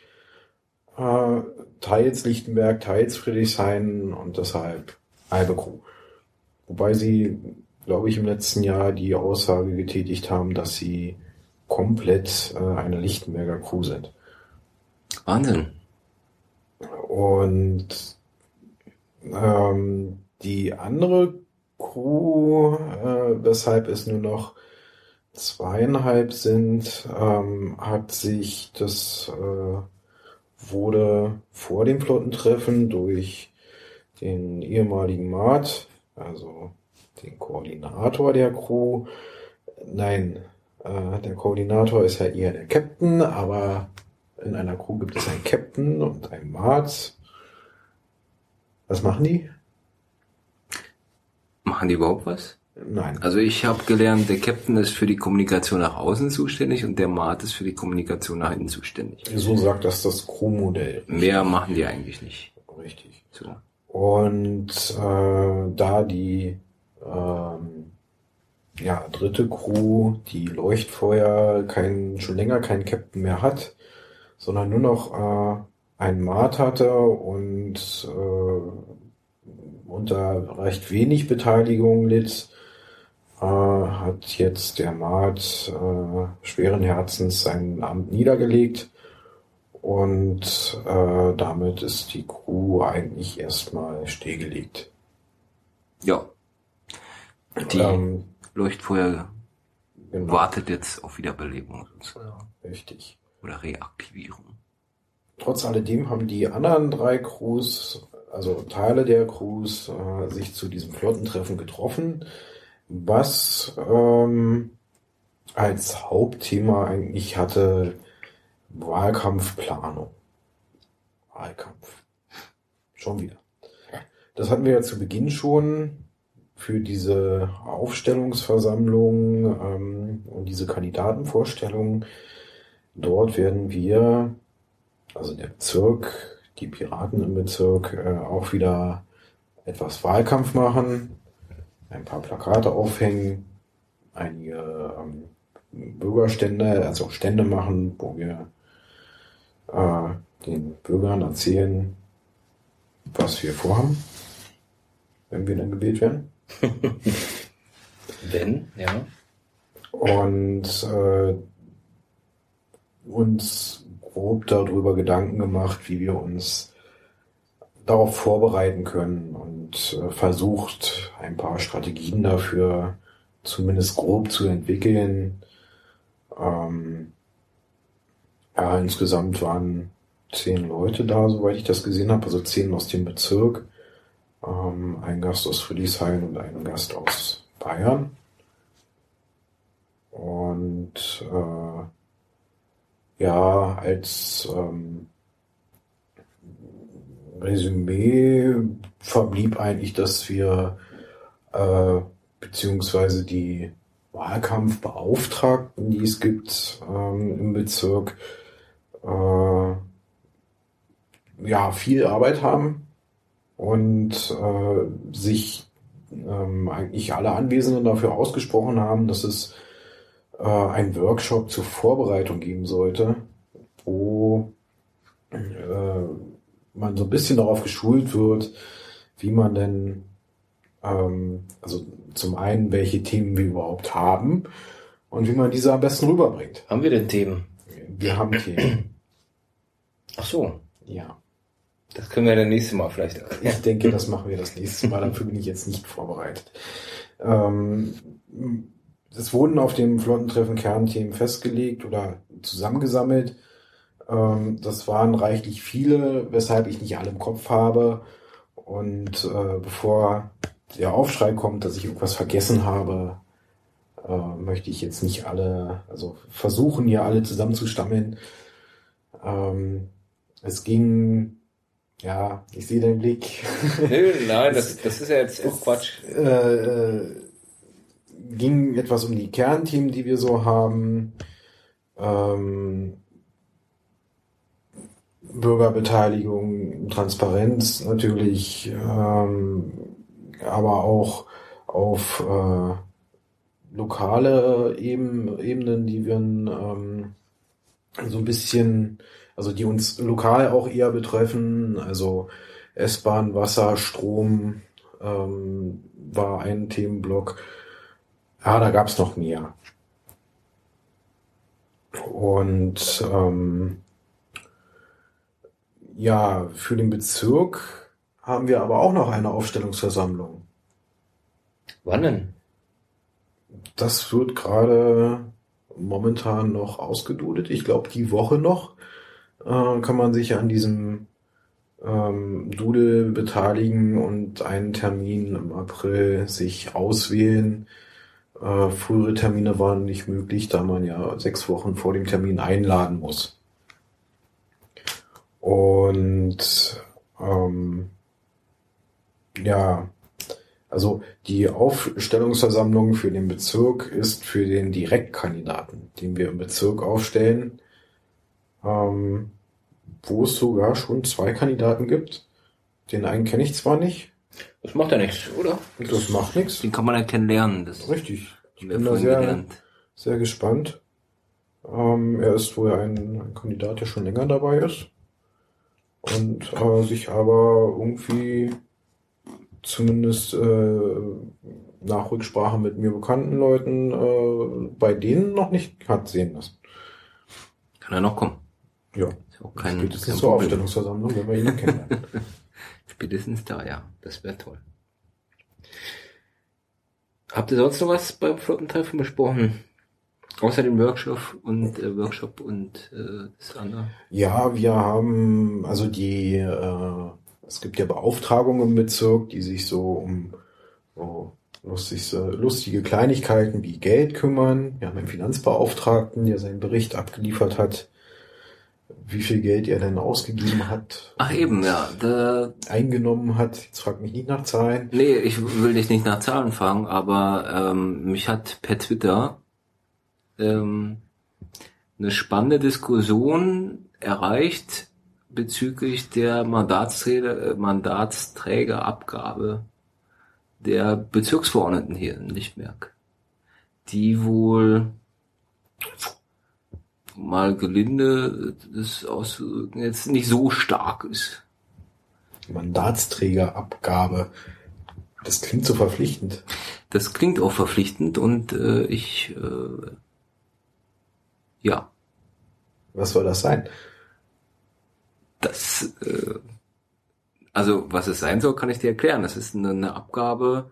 äh, teils Lichtenberg, teils Friedrichshain und deshalb halbe Crew. Wobei sie, glaube ich, im letzten Jahr die Aussage getätigt haben, dass sie komplett äh, eine Lichtenberger Crew sind. Wahnsinn. Und ähm, die andere Crew, äh, weshalb es nur noch zweieinhalb sind, ähm, hat sich das äh, wurde vor dem Flottentreffen durch den ehemaligen Mart, also den Koordinator der Crew, nein, äh, der Koordinator ist ja eher der Captain, aber in einer Crew gibt es einen Captain und einen Mart. Was machen die? Machen die überhaupt was? Nein. Also ich habe gelernt, der Captain ist für die Kommunikation nach außen zuständig und der Mart ist für die Kommunikation nach innen zuständig. So sagt das das Crewmodell. Mehr machen die eigentlich nicht. Richtig. So. Und äh, da die ähm, ja, dritte Crew, die Leuchtfeuer, kein, schon länger keinen Captain mehr hat, sondern nur noch äh, einen Mart hatte und äh, unter recht wenig Beteiligung litt, äh, hat jetzt der Mart äh, schweren Herzens sein Amt niedergelegt und äh, damit ist die Crew eigentlich erstmal stillgelegt. Ja. Die Ähm, Leuchtfeuer genau, wartet jetzt auf Wiederbelebung sozusagen. richtig. Oder Reaktivierung. Trotz alledem haben die anderen drei Crews, also Teile der Crews, äh, sich zu diesem Flottentreffen getroffen, was ähm, als Hauptthema eigentlich hatte Wahlkampfplanung. Wahlkampf. Schon wieder. Das hatten wir ja zu Beginn schon für diese Aufstellungsversammlung ähm, und diese Kandidatenvorstellung. Dort werden wir also der Bezirk, die Piraten im Bezirk, äh, auch wieder etwas Wahlkampf machen, ein paar Plakate aufhängen, einige ähm, Bürgerstände, also Stände machen, wo wir äh, den Bürgern erzählen, was wir vorhaben, wenn wir dann gewählt werden. Wenn, ja. und äh, uns grob darüber Gedanken gemacht, wie wir uns darauf vorbereiten können und äh, versucht, ein paar Strategien dafür zumindest grob zu entwickeln. Ähm, ja, insgesamt waren zehn Leute da, soweit ich das gesehen habe, also zehn aus dem Bezirk, ähm, ein Gast aus Friedrichshain und ein Gast aus Bayern. Und äh, ja, als ähm, Resümee verblieb eigentlich, dass wir äh, beziehungsweise die Wahlkampfbeauftragten, die es gibt ähm, im Bezirk, äh, ja viel Arbeit haben und äh, sich ähm, eigentlich alle Anwesenden dafür ausgesprochen haben, dass es äh, einen Workshop zur Vorbereitung geben sollte, wo äh, man so ein bisschen darauf geschult wird, wie man denn, ähm, also zum einen, welche Themen wir überhaupt haben und wie man diese am besten rüberbringt. Haben wir denn Themen? Wir haben Themen. Ach so. Ja. Das können wir dann nächstes Mal vielleicht. Ich denke, das machen wir das nächste Mal. Dafür bin ich jetzt nicht vorbereitet. Ähm, es wurden auf dem Flottentreffen Kernthemen festgelegt oder zusammengesammelt. Ähm, das waren reichlich viele, weshalb ich nicht alle im Kopf habe. Und äh, bevor der Aufschrei kommt, dass ich irgendwas vergessen habe, äh, möchte ich jetzt nicht alle, also versuchen hier alle zusammenzustammeln. Ähm, es ging ja, ich sehe deinen Blick. Nö, nein, das, das ist ja jetzt auch Quatsch. Äh, äh, ging etwas um die Kernthemen, die wir so haben. Ähm, Bürgerbeteiligung, Transparenz natürlich, ähm, aber auch auf äh, lokale Eben, Ebenen, die wir ähm, so ein bisschen also die uns lokal auch eher betreffen. Also S-Bahn, Wasser, Strom ähm, war ein Themenblock. Ja, da gab's noch mehr. Und ähm, ja, für den Bezirk haben wir aber auch noch eine Aufstellungsversammlung. Wann denn? Das wird gerade momentan noch ausgedudet. Ich glaube, die Woche noch äh, kann man sich an diesem ähm, Doodle beteiligen und einen Termin im April sich auswählen. Äh, frühere Termine waren nicht möglich, da man ja sechs Wochen vor dem Termin einladen muss. Und ähm, ja, also die Aufstellungsversammlung für den Bezirk ist für den Direktkandidaten, den wir im Bezirk aufstellen, ähm, wo es sogar schon zwei Kandidaten gibt. Den einen kenne ich zwar nicht. Das macht ja nichts, oder? Das, das macht nichts. Den kann man ja kennenlernen. Das Richtig. Ich bin da sehr, sehr gespannt. Ähm, er ist wohl ein, ein, Kandidat, der schon länger dabei ist und äh, sich aber irgendwie zumindest äh, nach Rücksprache mit mir bekannten Leuten äh, bei denen noch nicht hat sehen lassen. Kann er noch kommen? Ja. Ist auch kein, Spätestens kein zur Aufstellungsversammlung, wenn wir ihn kennenlernen. Spätestens da, ja. Das wäre toll. Habt ihr sonst noch was beim Flottentreffen besprochen? Außer dem Workshop und äh, Workshop und äh, das andere? Ja, wir haben also die äh, es gibt ja Beauftragungen im Bezirk, die sich so um so lustig, lustige Kleinigkeiten wie Geld kümmern. Wir haben einen Finanzbeauftragten, der seinen Bericht abgeliefert hat wie viel Geld er denn ausgegeben hat. Ach eben, ja. Der, eingenommen hat. Jetzt frag mich nicht nach Zahlen. Nee, ich will dich nicht nach Zahlen fragen, aber ähm, mich hat per Twitter ähm, eine spannende Diskussion erreicht bezüglich der Mandatsträger, äh, Mandatsträgerabgabe der Bezirksverordneten hier in Lichtmerk, die wohl mal gelinde das auszudrücken, jetzt nicht so stark ist. Mandatsträgerabgabe. Das klingt so verpflichtend. Das klingt auch verpflichtend und äh, ich äh, ja. Was soll das sein? Das äh, also was es sein soll, kann ich dir erklären. Das ist eine, eine Abgabe,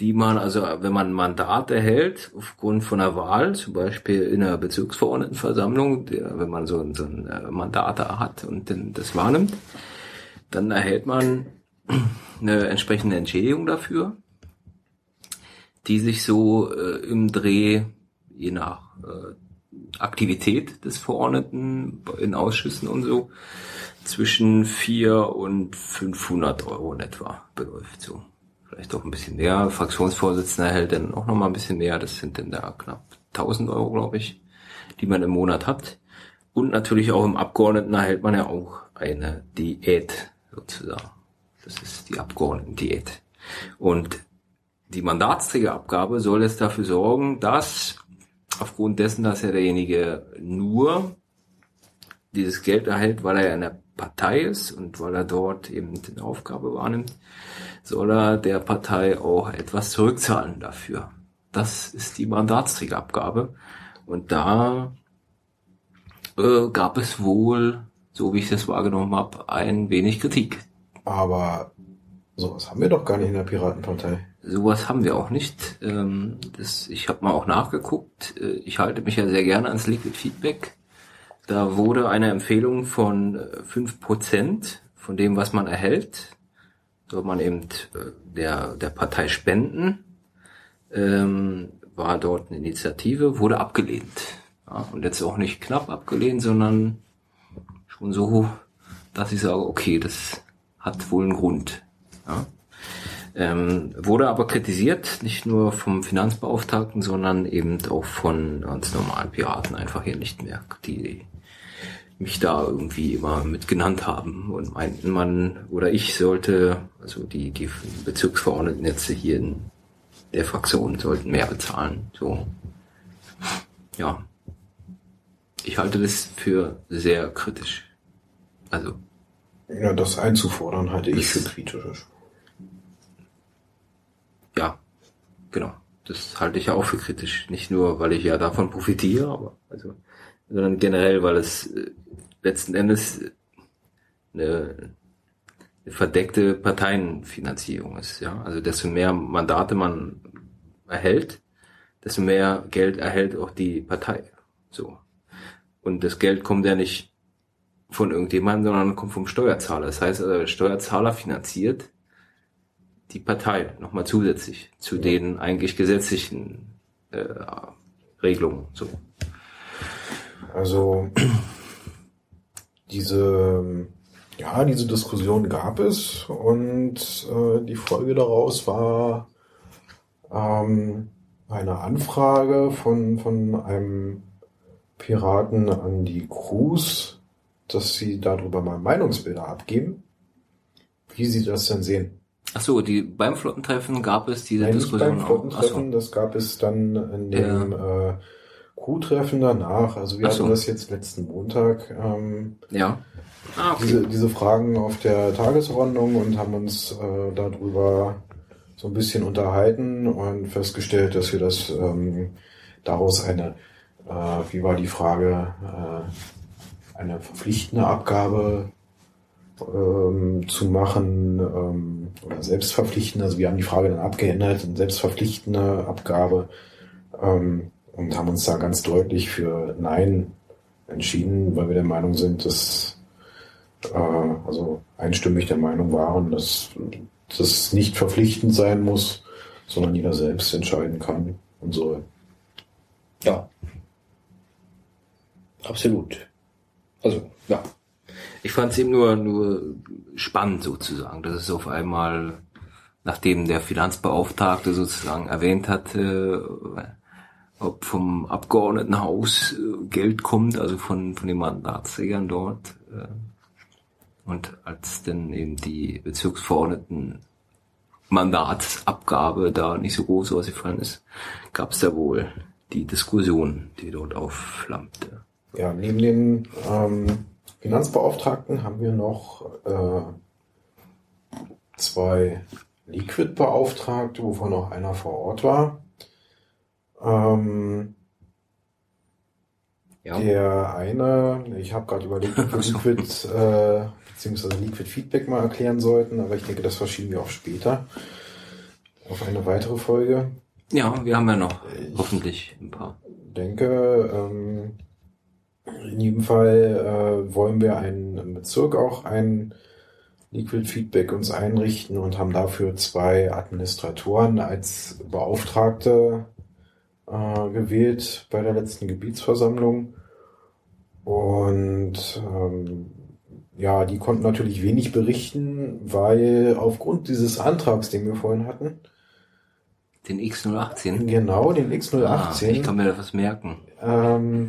die man, also wenn man ein Mandat erhält, aufgrund von einer Wahl, zum Beispiel in einer Bezirksverordnetenversammlung, wenn man so, so ein äh, Mandat da hat und dann das wahrnimmt, dann erhält man eine entsprechende Entschädigung dafür, die sich so äh, im Dreh, je nach äh, Aktivität des Verordneten in Ausschüssen und so zwischen 4 und 500 Euro in etwa beläuft. So vielleicht auch ein bisschen mehr. Fraktionsvorsitzender erhält dann auch noch mal ein bisschen mehr. Das sind dann da knapp 1000 Euro, glaube ich, die man im Monat hat. Und natürlich auch im Abgeordneten erhält man ja auch eine Diät sozusagen. Das ist die Abgeordneten-Diät. Und die Mandatsträgerabgabe soll jetzt dafür sorgen, dass aufgrund dessen, dass ja derjenige nur dieses Geld erhält, weil er in der Partei ist und weil er dort eben eine Aufgabe wahrnimmt, soll er der Partei auch etwas zurückzahlen dafür. Das ist die Mandatsträgerabgabe. Und da äh, gab es wohl, so wie ich das wahrgenommen habe, ein wenig Kritik. Aber sowas haben wir doch gar nicht in der Piratenpartei. Sowas haben wir auch nicht. Ähm, das, ich habe mal auch nachgeguckt. Äh, ich halte mich ja sehr gerne ans Liquid Feedback. Da wurde eine Empfehlung von äh, fünf Prozent von dem, was man erhält, soll man eben äh, der, der Partei spenden. Ähm, war dort eine Initiative, wurde abgelehnt. Ja, und jetzt auch nicht knapp abgelehnt, sondern schon so, dass ich sage, okay, das hat wohl einen Grund. Ja. Ähm, wurde aber kritisiert, nicht nur vom Finanzbeauftragten, sondern eben auch von ganz normalen Piraten einfach hier nicht mehr, die mich da irgendwie immer mit genannt haben und meinten man oder ich sollte, also die, die Bezirksverordneten jetzt hier in der Fraktion sollten mehr bezahlen. So. Ja. Ich halte das für sehr kritisch. Also. Ja, das einzufordern halte ich für kritisch. Ja, genau. Das halte ich ja auch für kritisch. Nicht nur, weil ich ja davon profitiere, aber also, sondern generell, weil es äh, letzten Endes eine, eine verdeckte Parteienfinanzierung ist. Ja, also desto mehr Mandate man erhält, desto mehr Geld erhält auch die Partei. So. Und das Geld kommt ja nicht von irgendjemandem, sondern kommt vom Steuerzahler. Das heißt, der Steuerzahler finanziert die Partei nochmal zusätzlich zu den eigentlich gesetzlichen äh, Regelungen. So. Also diese ja, diese Diskussion gab es und äh, die Folge daraus war ähm, eine Anfrage von, von einem Piraten an die Crews, dass sie darüber mal Meinungsbilder abgeben, wie sie das denn sehen. Ach so, die beim Flottentreffen gab es diese Nein, Diskussion nicht beim Flottentreffen, so. das gab es dann in dem ja. äh, Crew-Treffen danach. Also wir Ach hatten so. das jetzt letzten Montag. Ähm, ja. Ah, okay. diese, diese Fragen auf der Tagesordnung und haben uns äh, darüber so ein bisschen unterhalten und festgestellt, dass wir das ähm, daraus eine äh, wie war die Frage, äh, eine verpflichtende Abgabe ähm, zu machen ähm, oder selbstverpflichtende. Also wir haben die Frage dann abgeändert in selbstverpflichtende Abgabe ähm, und haben uns da ganz deutlich für Nein entschieden, weil wir der Meinung sind, dass äh, also einstimmig der Meinung waren, dass das nicht verpflichtend sein muss, sondern jeder selbst entscheiden kann und soll. Ja, Absolut. Also, ja. Ich fand es eben nur, nur spannend sozusagen, dass es auf einmal, nachdem der Finanzbeauftragte sozusagen erwähnt hatte, ob vom Abgeordnetenhaus äh, Geld kommt, also von, von den Mandatsträgern dort. Äh, und als dann eben die Bezirksverordneten Mandatsabgabe da nicht so groß ausgefallen ist, gab es da wohl die Diskussion, die dort aufflammte. Ja, neben dem ähm, Finanzbeauftragten haben wir noch äh, zwei Liquid-Beauftragte, wovon auch einer vor Ort war. Ähm, ja. Der eine, ich habe gerade überlegt, ob wir Liquid äh, beziehungsweise Liquid Feedback mal erklären sollten, aber ich denke, das verschieben wir auf später. Auf eine weitere Folge. Ja, wir haben ja noch ich hoffentlich ein paar. denke, ähm, in jedem Fall äh, wollen wir einen im Bezirk auch ein Liquid Feedback uns einrichten und haben dafür zwei Administratoren als Beauftragte äh, gewählt bei der letzten Gebietsversammlung. Und ähm, ja, die konnten natürlich wenig berichten, weil aufgrund dieses Antrags, den wir vorhin hatten, Den X018. genau, den X018, Ah, ich kann mir da was merken. ähm,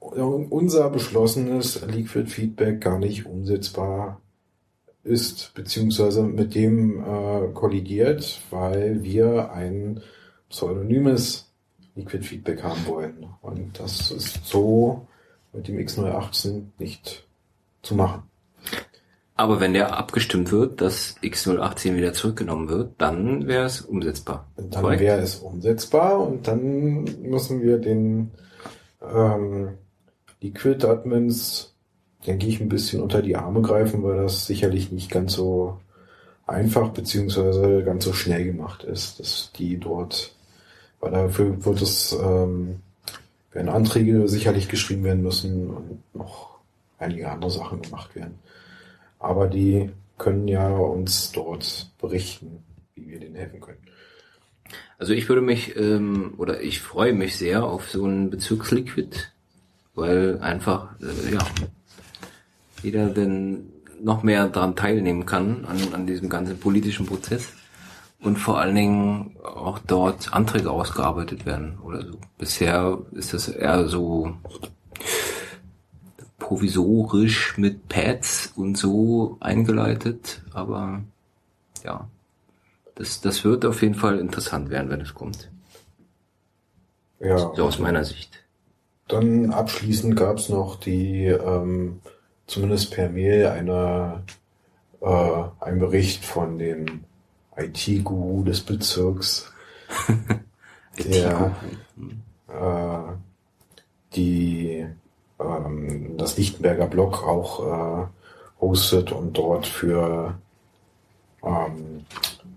unser beschlossenes Liquid Feedback gar nicht umsetzbar ist, beziehungsweise mit dem äh, kollidiert, weil wir ein pseudonymes Liquid Feedback haben wollen. Und das ist so mit dem X018 nicht zu machen. Aber wenn der abgestimmt wird, dass X018 wieder zurückgenommen wird, dann wäre es umsetzbar. Dann wäre es umsetzbar und dann müssen wir den ähm, Liquid Admins, denke ich, ein bisschen unter die Arme greifen, weil das sicherlich nicht ganz so einfach beziehungsweise ganz so schnell gemacht ist, dass die dort, weil dafür wird es, ähm, werden Anträge sicherlich geschrieben werden müssen und noch einige andere Sachen gemacht werden. Aber die können ja uns dort berichten, wie wir denen helfen können. Also ich würde mich, ähm, oder ich freue mich sehr auf so einen Bezirksliquid, weil einfach, äh, ja, jeder dann noch mehr daran teilnehmen kann, an, an diesem ganzen politischen Prozess. Und vor allen Dingen auch dort Anträge ausgearbeitet werden oder so. Bisher ist das eher so provisorisch mit Pads und so eingeleitet, aber ja, das, das wird auf jeden Fall interessant werden, wenn es kommt. Ja, So aus meiner Sicht. Dann abschließend gab es noch die, ähm, zumindest per Mail, eine, äh, ein Bericht von dem IT-Guru des Bezirks, der äh, die ähm, das Lichtenberger Blog auch äh, hostet und dort für ähm,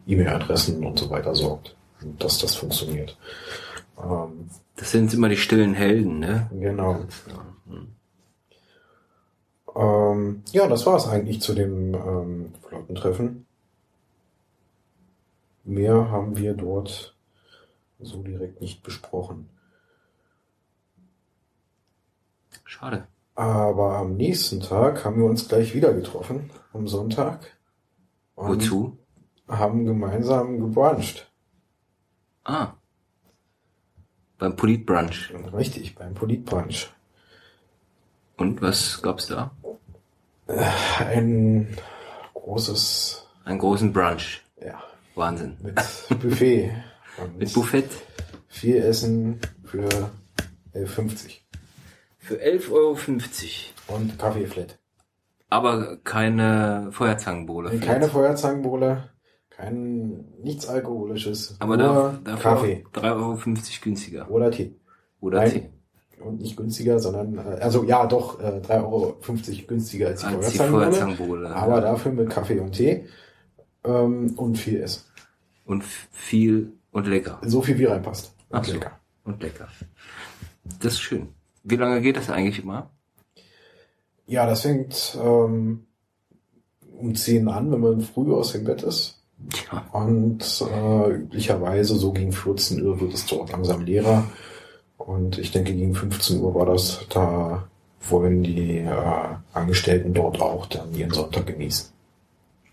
E-Mail-Adressen und so weiter sorgt, dass das funktioniert. Ähm, Das sind immer die stillen Helden, ne? Genau. Ähm, ja, das war es eigentlich zu dem ähm, Flottentreffen. Mehr haben wir dort so direkt nicht besprochen. Schade. Aber am nächsten Tag haben wir uns gleich wieder getroffen, am Sonntag. Wozu? Haben gemeinsam gebruncht. Ah. Beim Politbrunch. Richtig, beim Politbrunch. Und was gab's da? Ein großes, Einen großen Brunch. ja, Wahnsinn. mit Buffet. Mit Buffet Viel Essen für 11,50. für 11,50 Euro. Und Kaffeeflat. Aber keine Feuerzangenbowle. Keine Feuerzangenbowle, kein nichts Alkoholisches, Aber nur da, dafür Kaffee 3,50 Euro günstiger. oder Tee. Oder Nein. Tee. Und nicht günstiger, sondern, äh, also ja doch, äh, 3,50 Euro günstiger als die Als die Feuerzangenbowle. Feuerzangenbowle. Aber dafür mit Kaffee und Tee ähm, und viel Essen. Und viel und lecker. So viel wie reinpasst. Und Ach so. lecker. Und lecker. Das ist schön. Wie lange geht das eigentlich immer? Ja, das fängt ähm, um 10 an, wenn man früh aus dem Bett ist. Tja, Und äh, üblicherweise so gegen 14 Uhr wird es dort langsam leerer. Und ich denke, gegen 15 Uhr war das. Da wollen die äh, Angestellten dort auch dann ihren Sonntag genießen.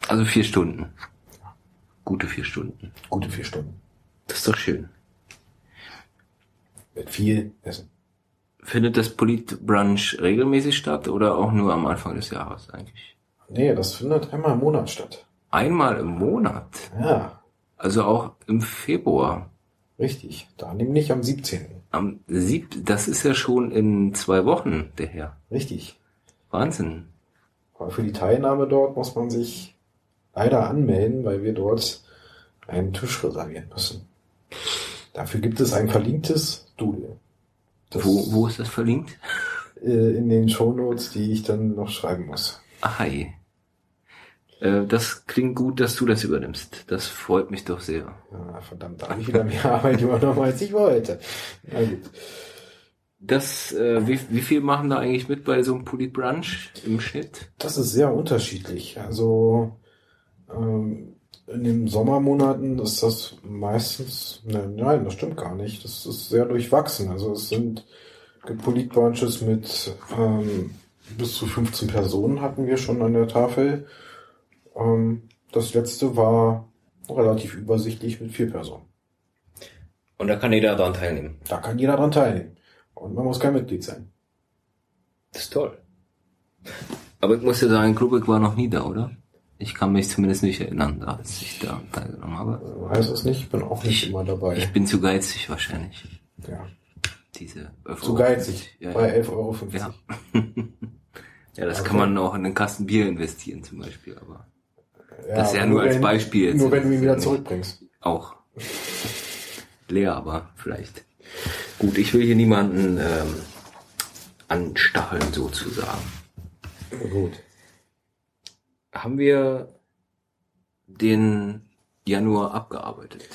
Also vier Stunden. Gute vier Stunden. Gute vier Stunden. Das ist doch schön. Mit viel Essen. Findet das Politbrunch regelmäßig statt oder auch nur am Anfang des Jahres eigentlich? Nee, das findet einmal im Monat statt. Einmal im Monat. Ja, Also auch im Februar. richtig. Da nämlich am 17. Am sieb das ist ja schon in zwei Wochen der her. Richtig. Wahnsinn. Aber für die Teilnahme dort muss man sich leider anmelden, weil wir dort einen Tisch reservieren müssen. Dafür gibt es ein verlinktes Doodle. Wo, wo ist das verlinkt? äh, in den Shownotes, die ich dann noch schreiben muss. Hi. Äh, das klingt gut, dass du das übernimmst. Das freut mich doch sehr. Ja, verdammt, da habe ich wieder mehr Arbeit übernommen, als ich wollte. Na gut. Das, äh, wie, wie viel machen da eigentlich mit bei so einem Politbrunch im Schnitt? Das ist sehr unterschiedlich. Also ähm, In den Sommermonaten ist das meistens, ne, nein, das stimmt gar nicht. Das ist sehr durchwachsen. Also es sind Politbunches mit ähm, bis zu 15 Personen hatten wir schon an der Tafel. Ähm, das letzte war relativ übersichtlich mit vier Personen. Und da kann jeder daran teilnehmen. Da kann jeder daran teilnehmen. Und man muss kein Mitglied sein. Das ist toll. Aber ich muss ja sagen, Klubik war noch nie da, oder? Ich kann mich zumindest nicht erinnern, als ich da teilgenommen habe. Weiß es nicht, ich bin auch nicht ich, immer dabei. Ich bin zu geizig wahrscheinlich. Ja. Diese Zu geizig. Ja, bei 11,50 Euro. Ja. ja, das also, kann man auch in einen Kasten Bier investieren zum Beispiel, aber ja, das ist ja nur, nur als wenn, Beispiel jetzt. Nur wenn du ihn wieder zurückbringst. Auch. Leer aber vielleicht. Gut, ich will hier niemanden ähm, anstacheln sozusagen. Gut. Haben wir den Januar abgearbeitet?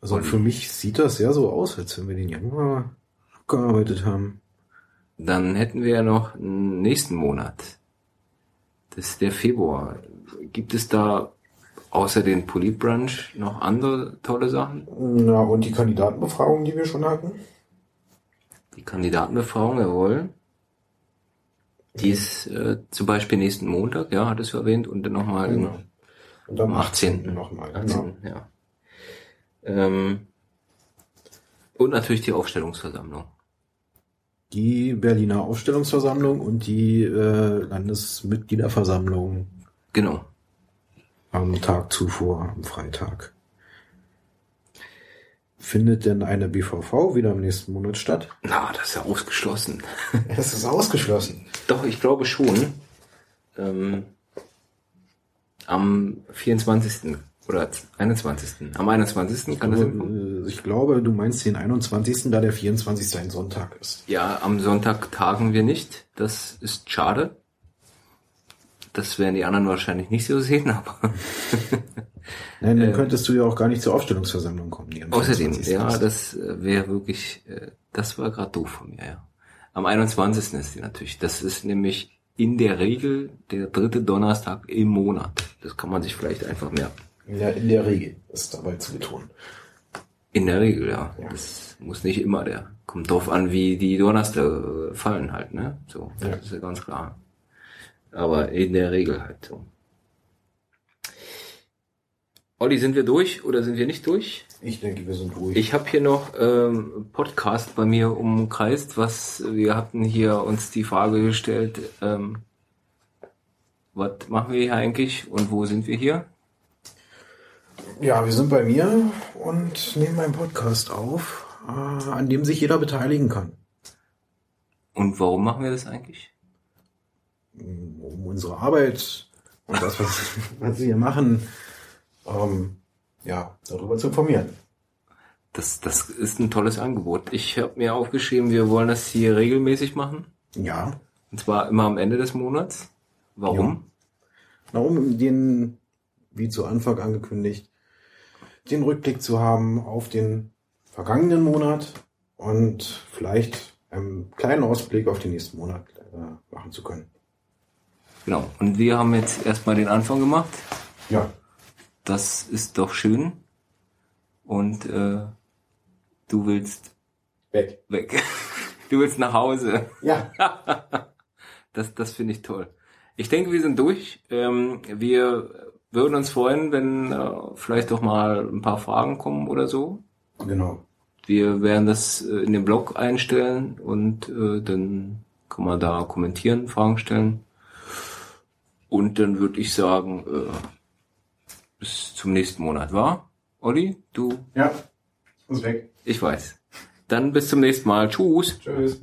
Also Und für mich sieht das ja so aus, als wenn wir den Januar abgearbeitet haben. Dann hätten wir ja noch einen nächsten Monat. Das ist der Februar. Gibt es da außer den Politbrunch noch andere tolle Sachen? Na, und die Kandidatenbefragung, die wir schon hatten? Die Kandidatenbefragung, jawohl. Die ist äh, zum Beispiel nächsten Montag, ja, hattest du erwähnt, und dann nochmal genau. und am 18. 18. nochmal. 18. Genau. Ja. Ähm, und natürlich die Aufstellungsversammlung. Die Berliner Aufstellungsversammlung und die äh, Landesmitgliederversammlung. Genau. Am Tag zuvor, am Freitag. Findet denn eine BVV wieder im nächsten Monat statt? Na, das ist ja ausgeschlossen. Das ist ausgeschlossen. Doch, ich glaube schon. Ähm, am 24. oder 21. Am 21. kann das hinkommen? Äh, ich glaube, du meinst den 21., da der 24. ein Sonntag ist. Ja, am Sonntag tagen wir nicht. Das ist schade. Das werden die anderen wahrscheinlich nicht so sehen, aber Nein, dann äh, könntest du ja auch gar nicht zur Aufstellungsversammlung kommen. Die außerdem, ja, das äh, wäre wirklich, äh, das war gerade doof von mir, ja. Am 21. ist die natürlich. Das ist nämlich in der Regel der dritte Donnerstag im Monat. Das kann man sich vielleicht einfach merken. Ja, in der Regel ist dabei zu betonen. In der Regel, ja. ja. Das muss nicht immer der. Kommt drauf an, wie die Donnerstag fallen halt, ne? So, das ja. ist ja ganz klar. Aber in der Regel halt so. Olli, sind wir durch oder sind wir nicht durch? Ich denke, wir sind durch. Ich habe hier noch ähm, Podcast bei mir umkreist, was wir hatten hier uns die Frage gestellt, ähm, was machen wir hier eigentlich und wo sind wir hier? Ja, wir sind bei mir und nehmen einen Podcast auf, äh, an dem sich jeder beteiligen kann. Und warum machen wir das eigentlich? Um unsere Arbeit und das, was, was wir hier machen, ähm, ja, darüber zu informieren. Das, das ist ein tolles Angebot. Ich habe mir aufgeschrieben, wir wollen das hier regelmäßig machen. Ja. Und zwar immer am Ende des Monats. Warum? Ja. Warum den, wie zu Anfang angekündigt, den Rückblick zu haben auf den vergangenen Monat und vielleicht einen kleinen Ausblick auf den nächsten Monat äh, machen zu können. Genau. Und wir haben jetzt erstmal den Anfang gemacht. Ja das ist doch schön. Und äh, du willst weg. Weg. Du willst nach Hause. Ja. das das finde ich toll. Ich denke, wir sind durch. Ähm, wir würden uns freuen, wenn äh, vielleicht doch mal ein paar Fragen kommen oder so. Genau. Wir werden das äh, in den Blog einstellen und äh, dann kann man da kommentieren, Fragen stellen. Und dann würde ich sagen, äh, bis zum nächsten Monat, war? Olli, du? Ja, ist weg. Ich weiß. Dann bis zum nächsten Mal. Tschüss. Tschüss.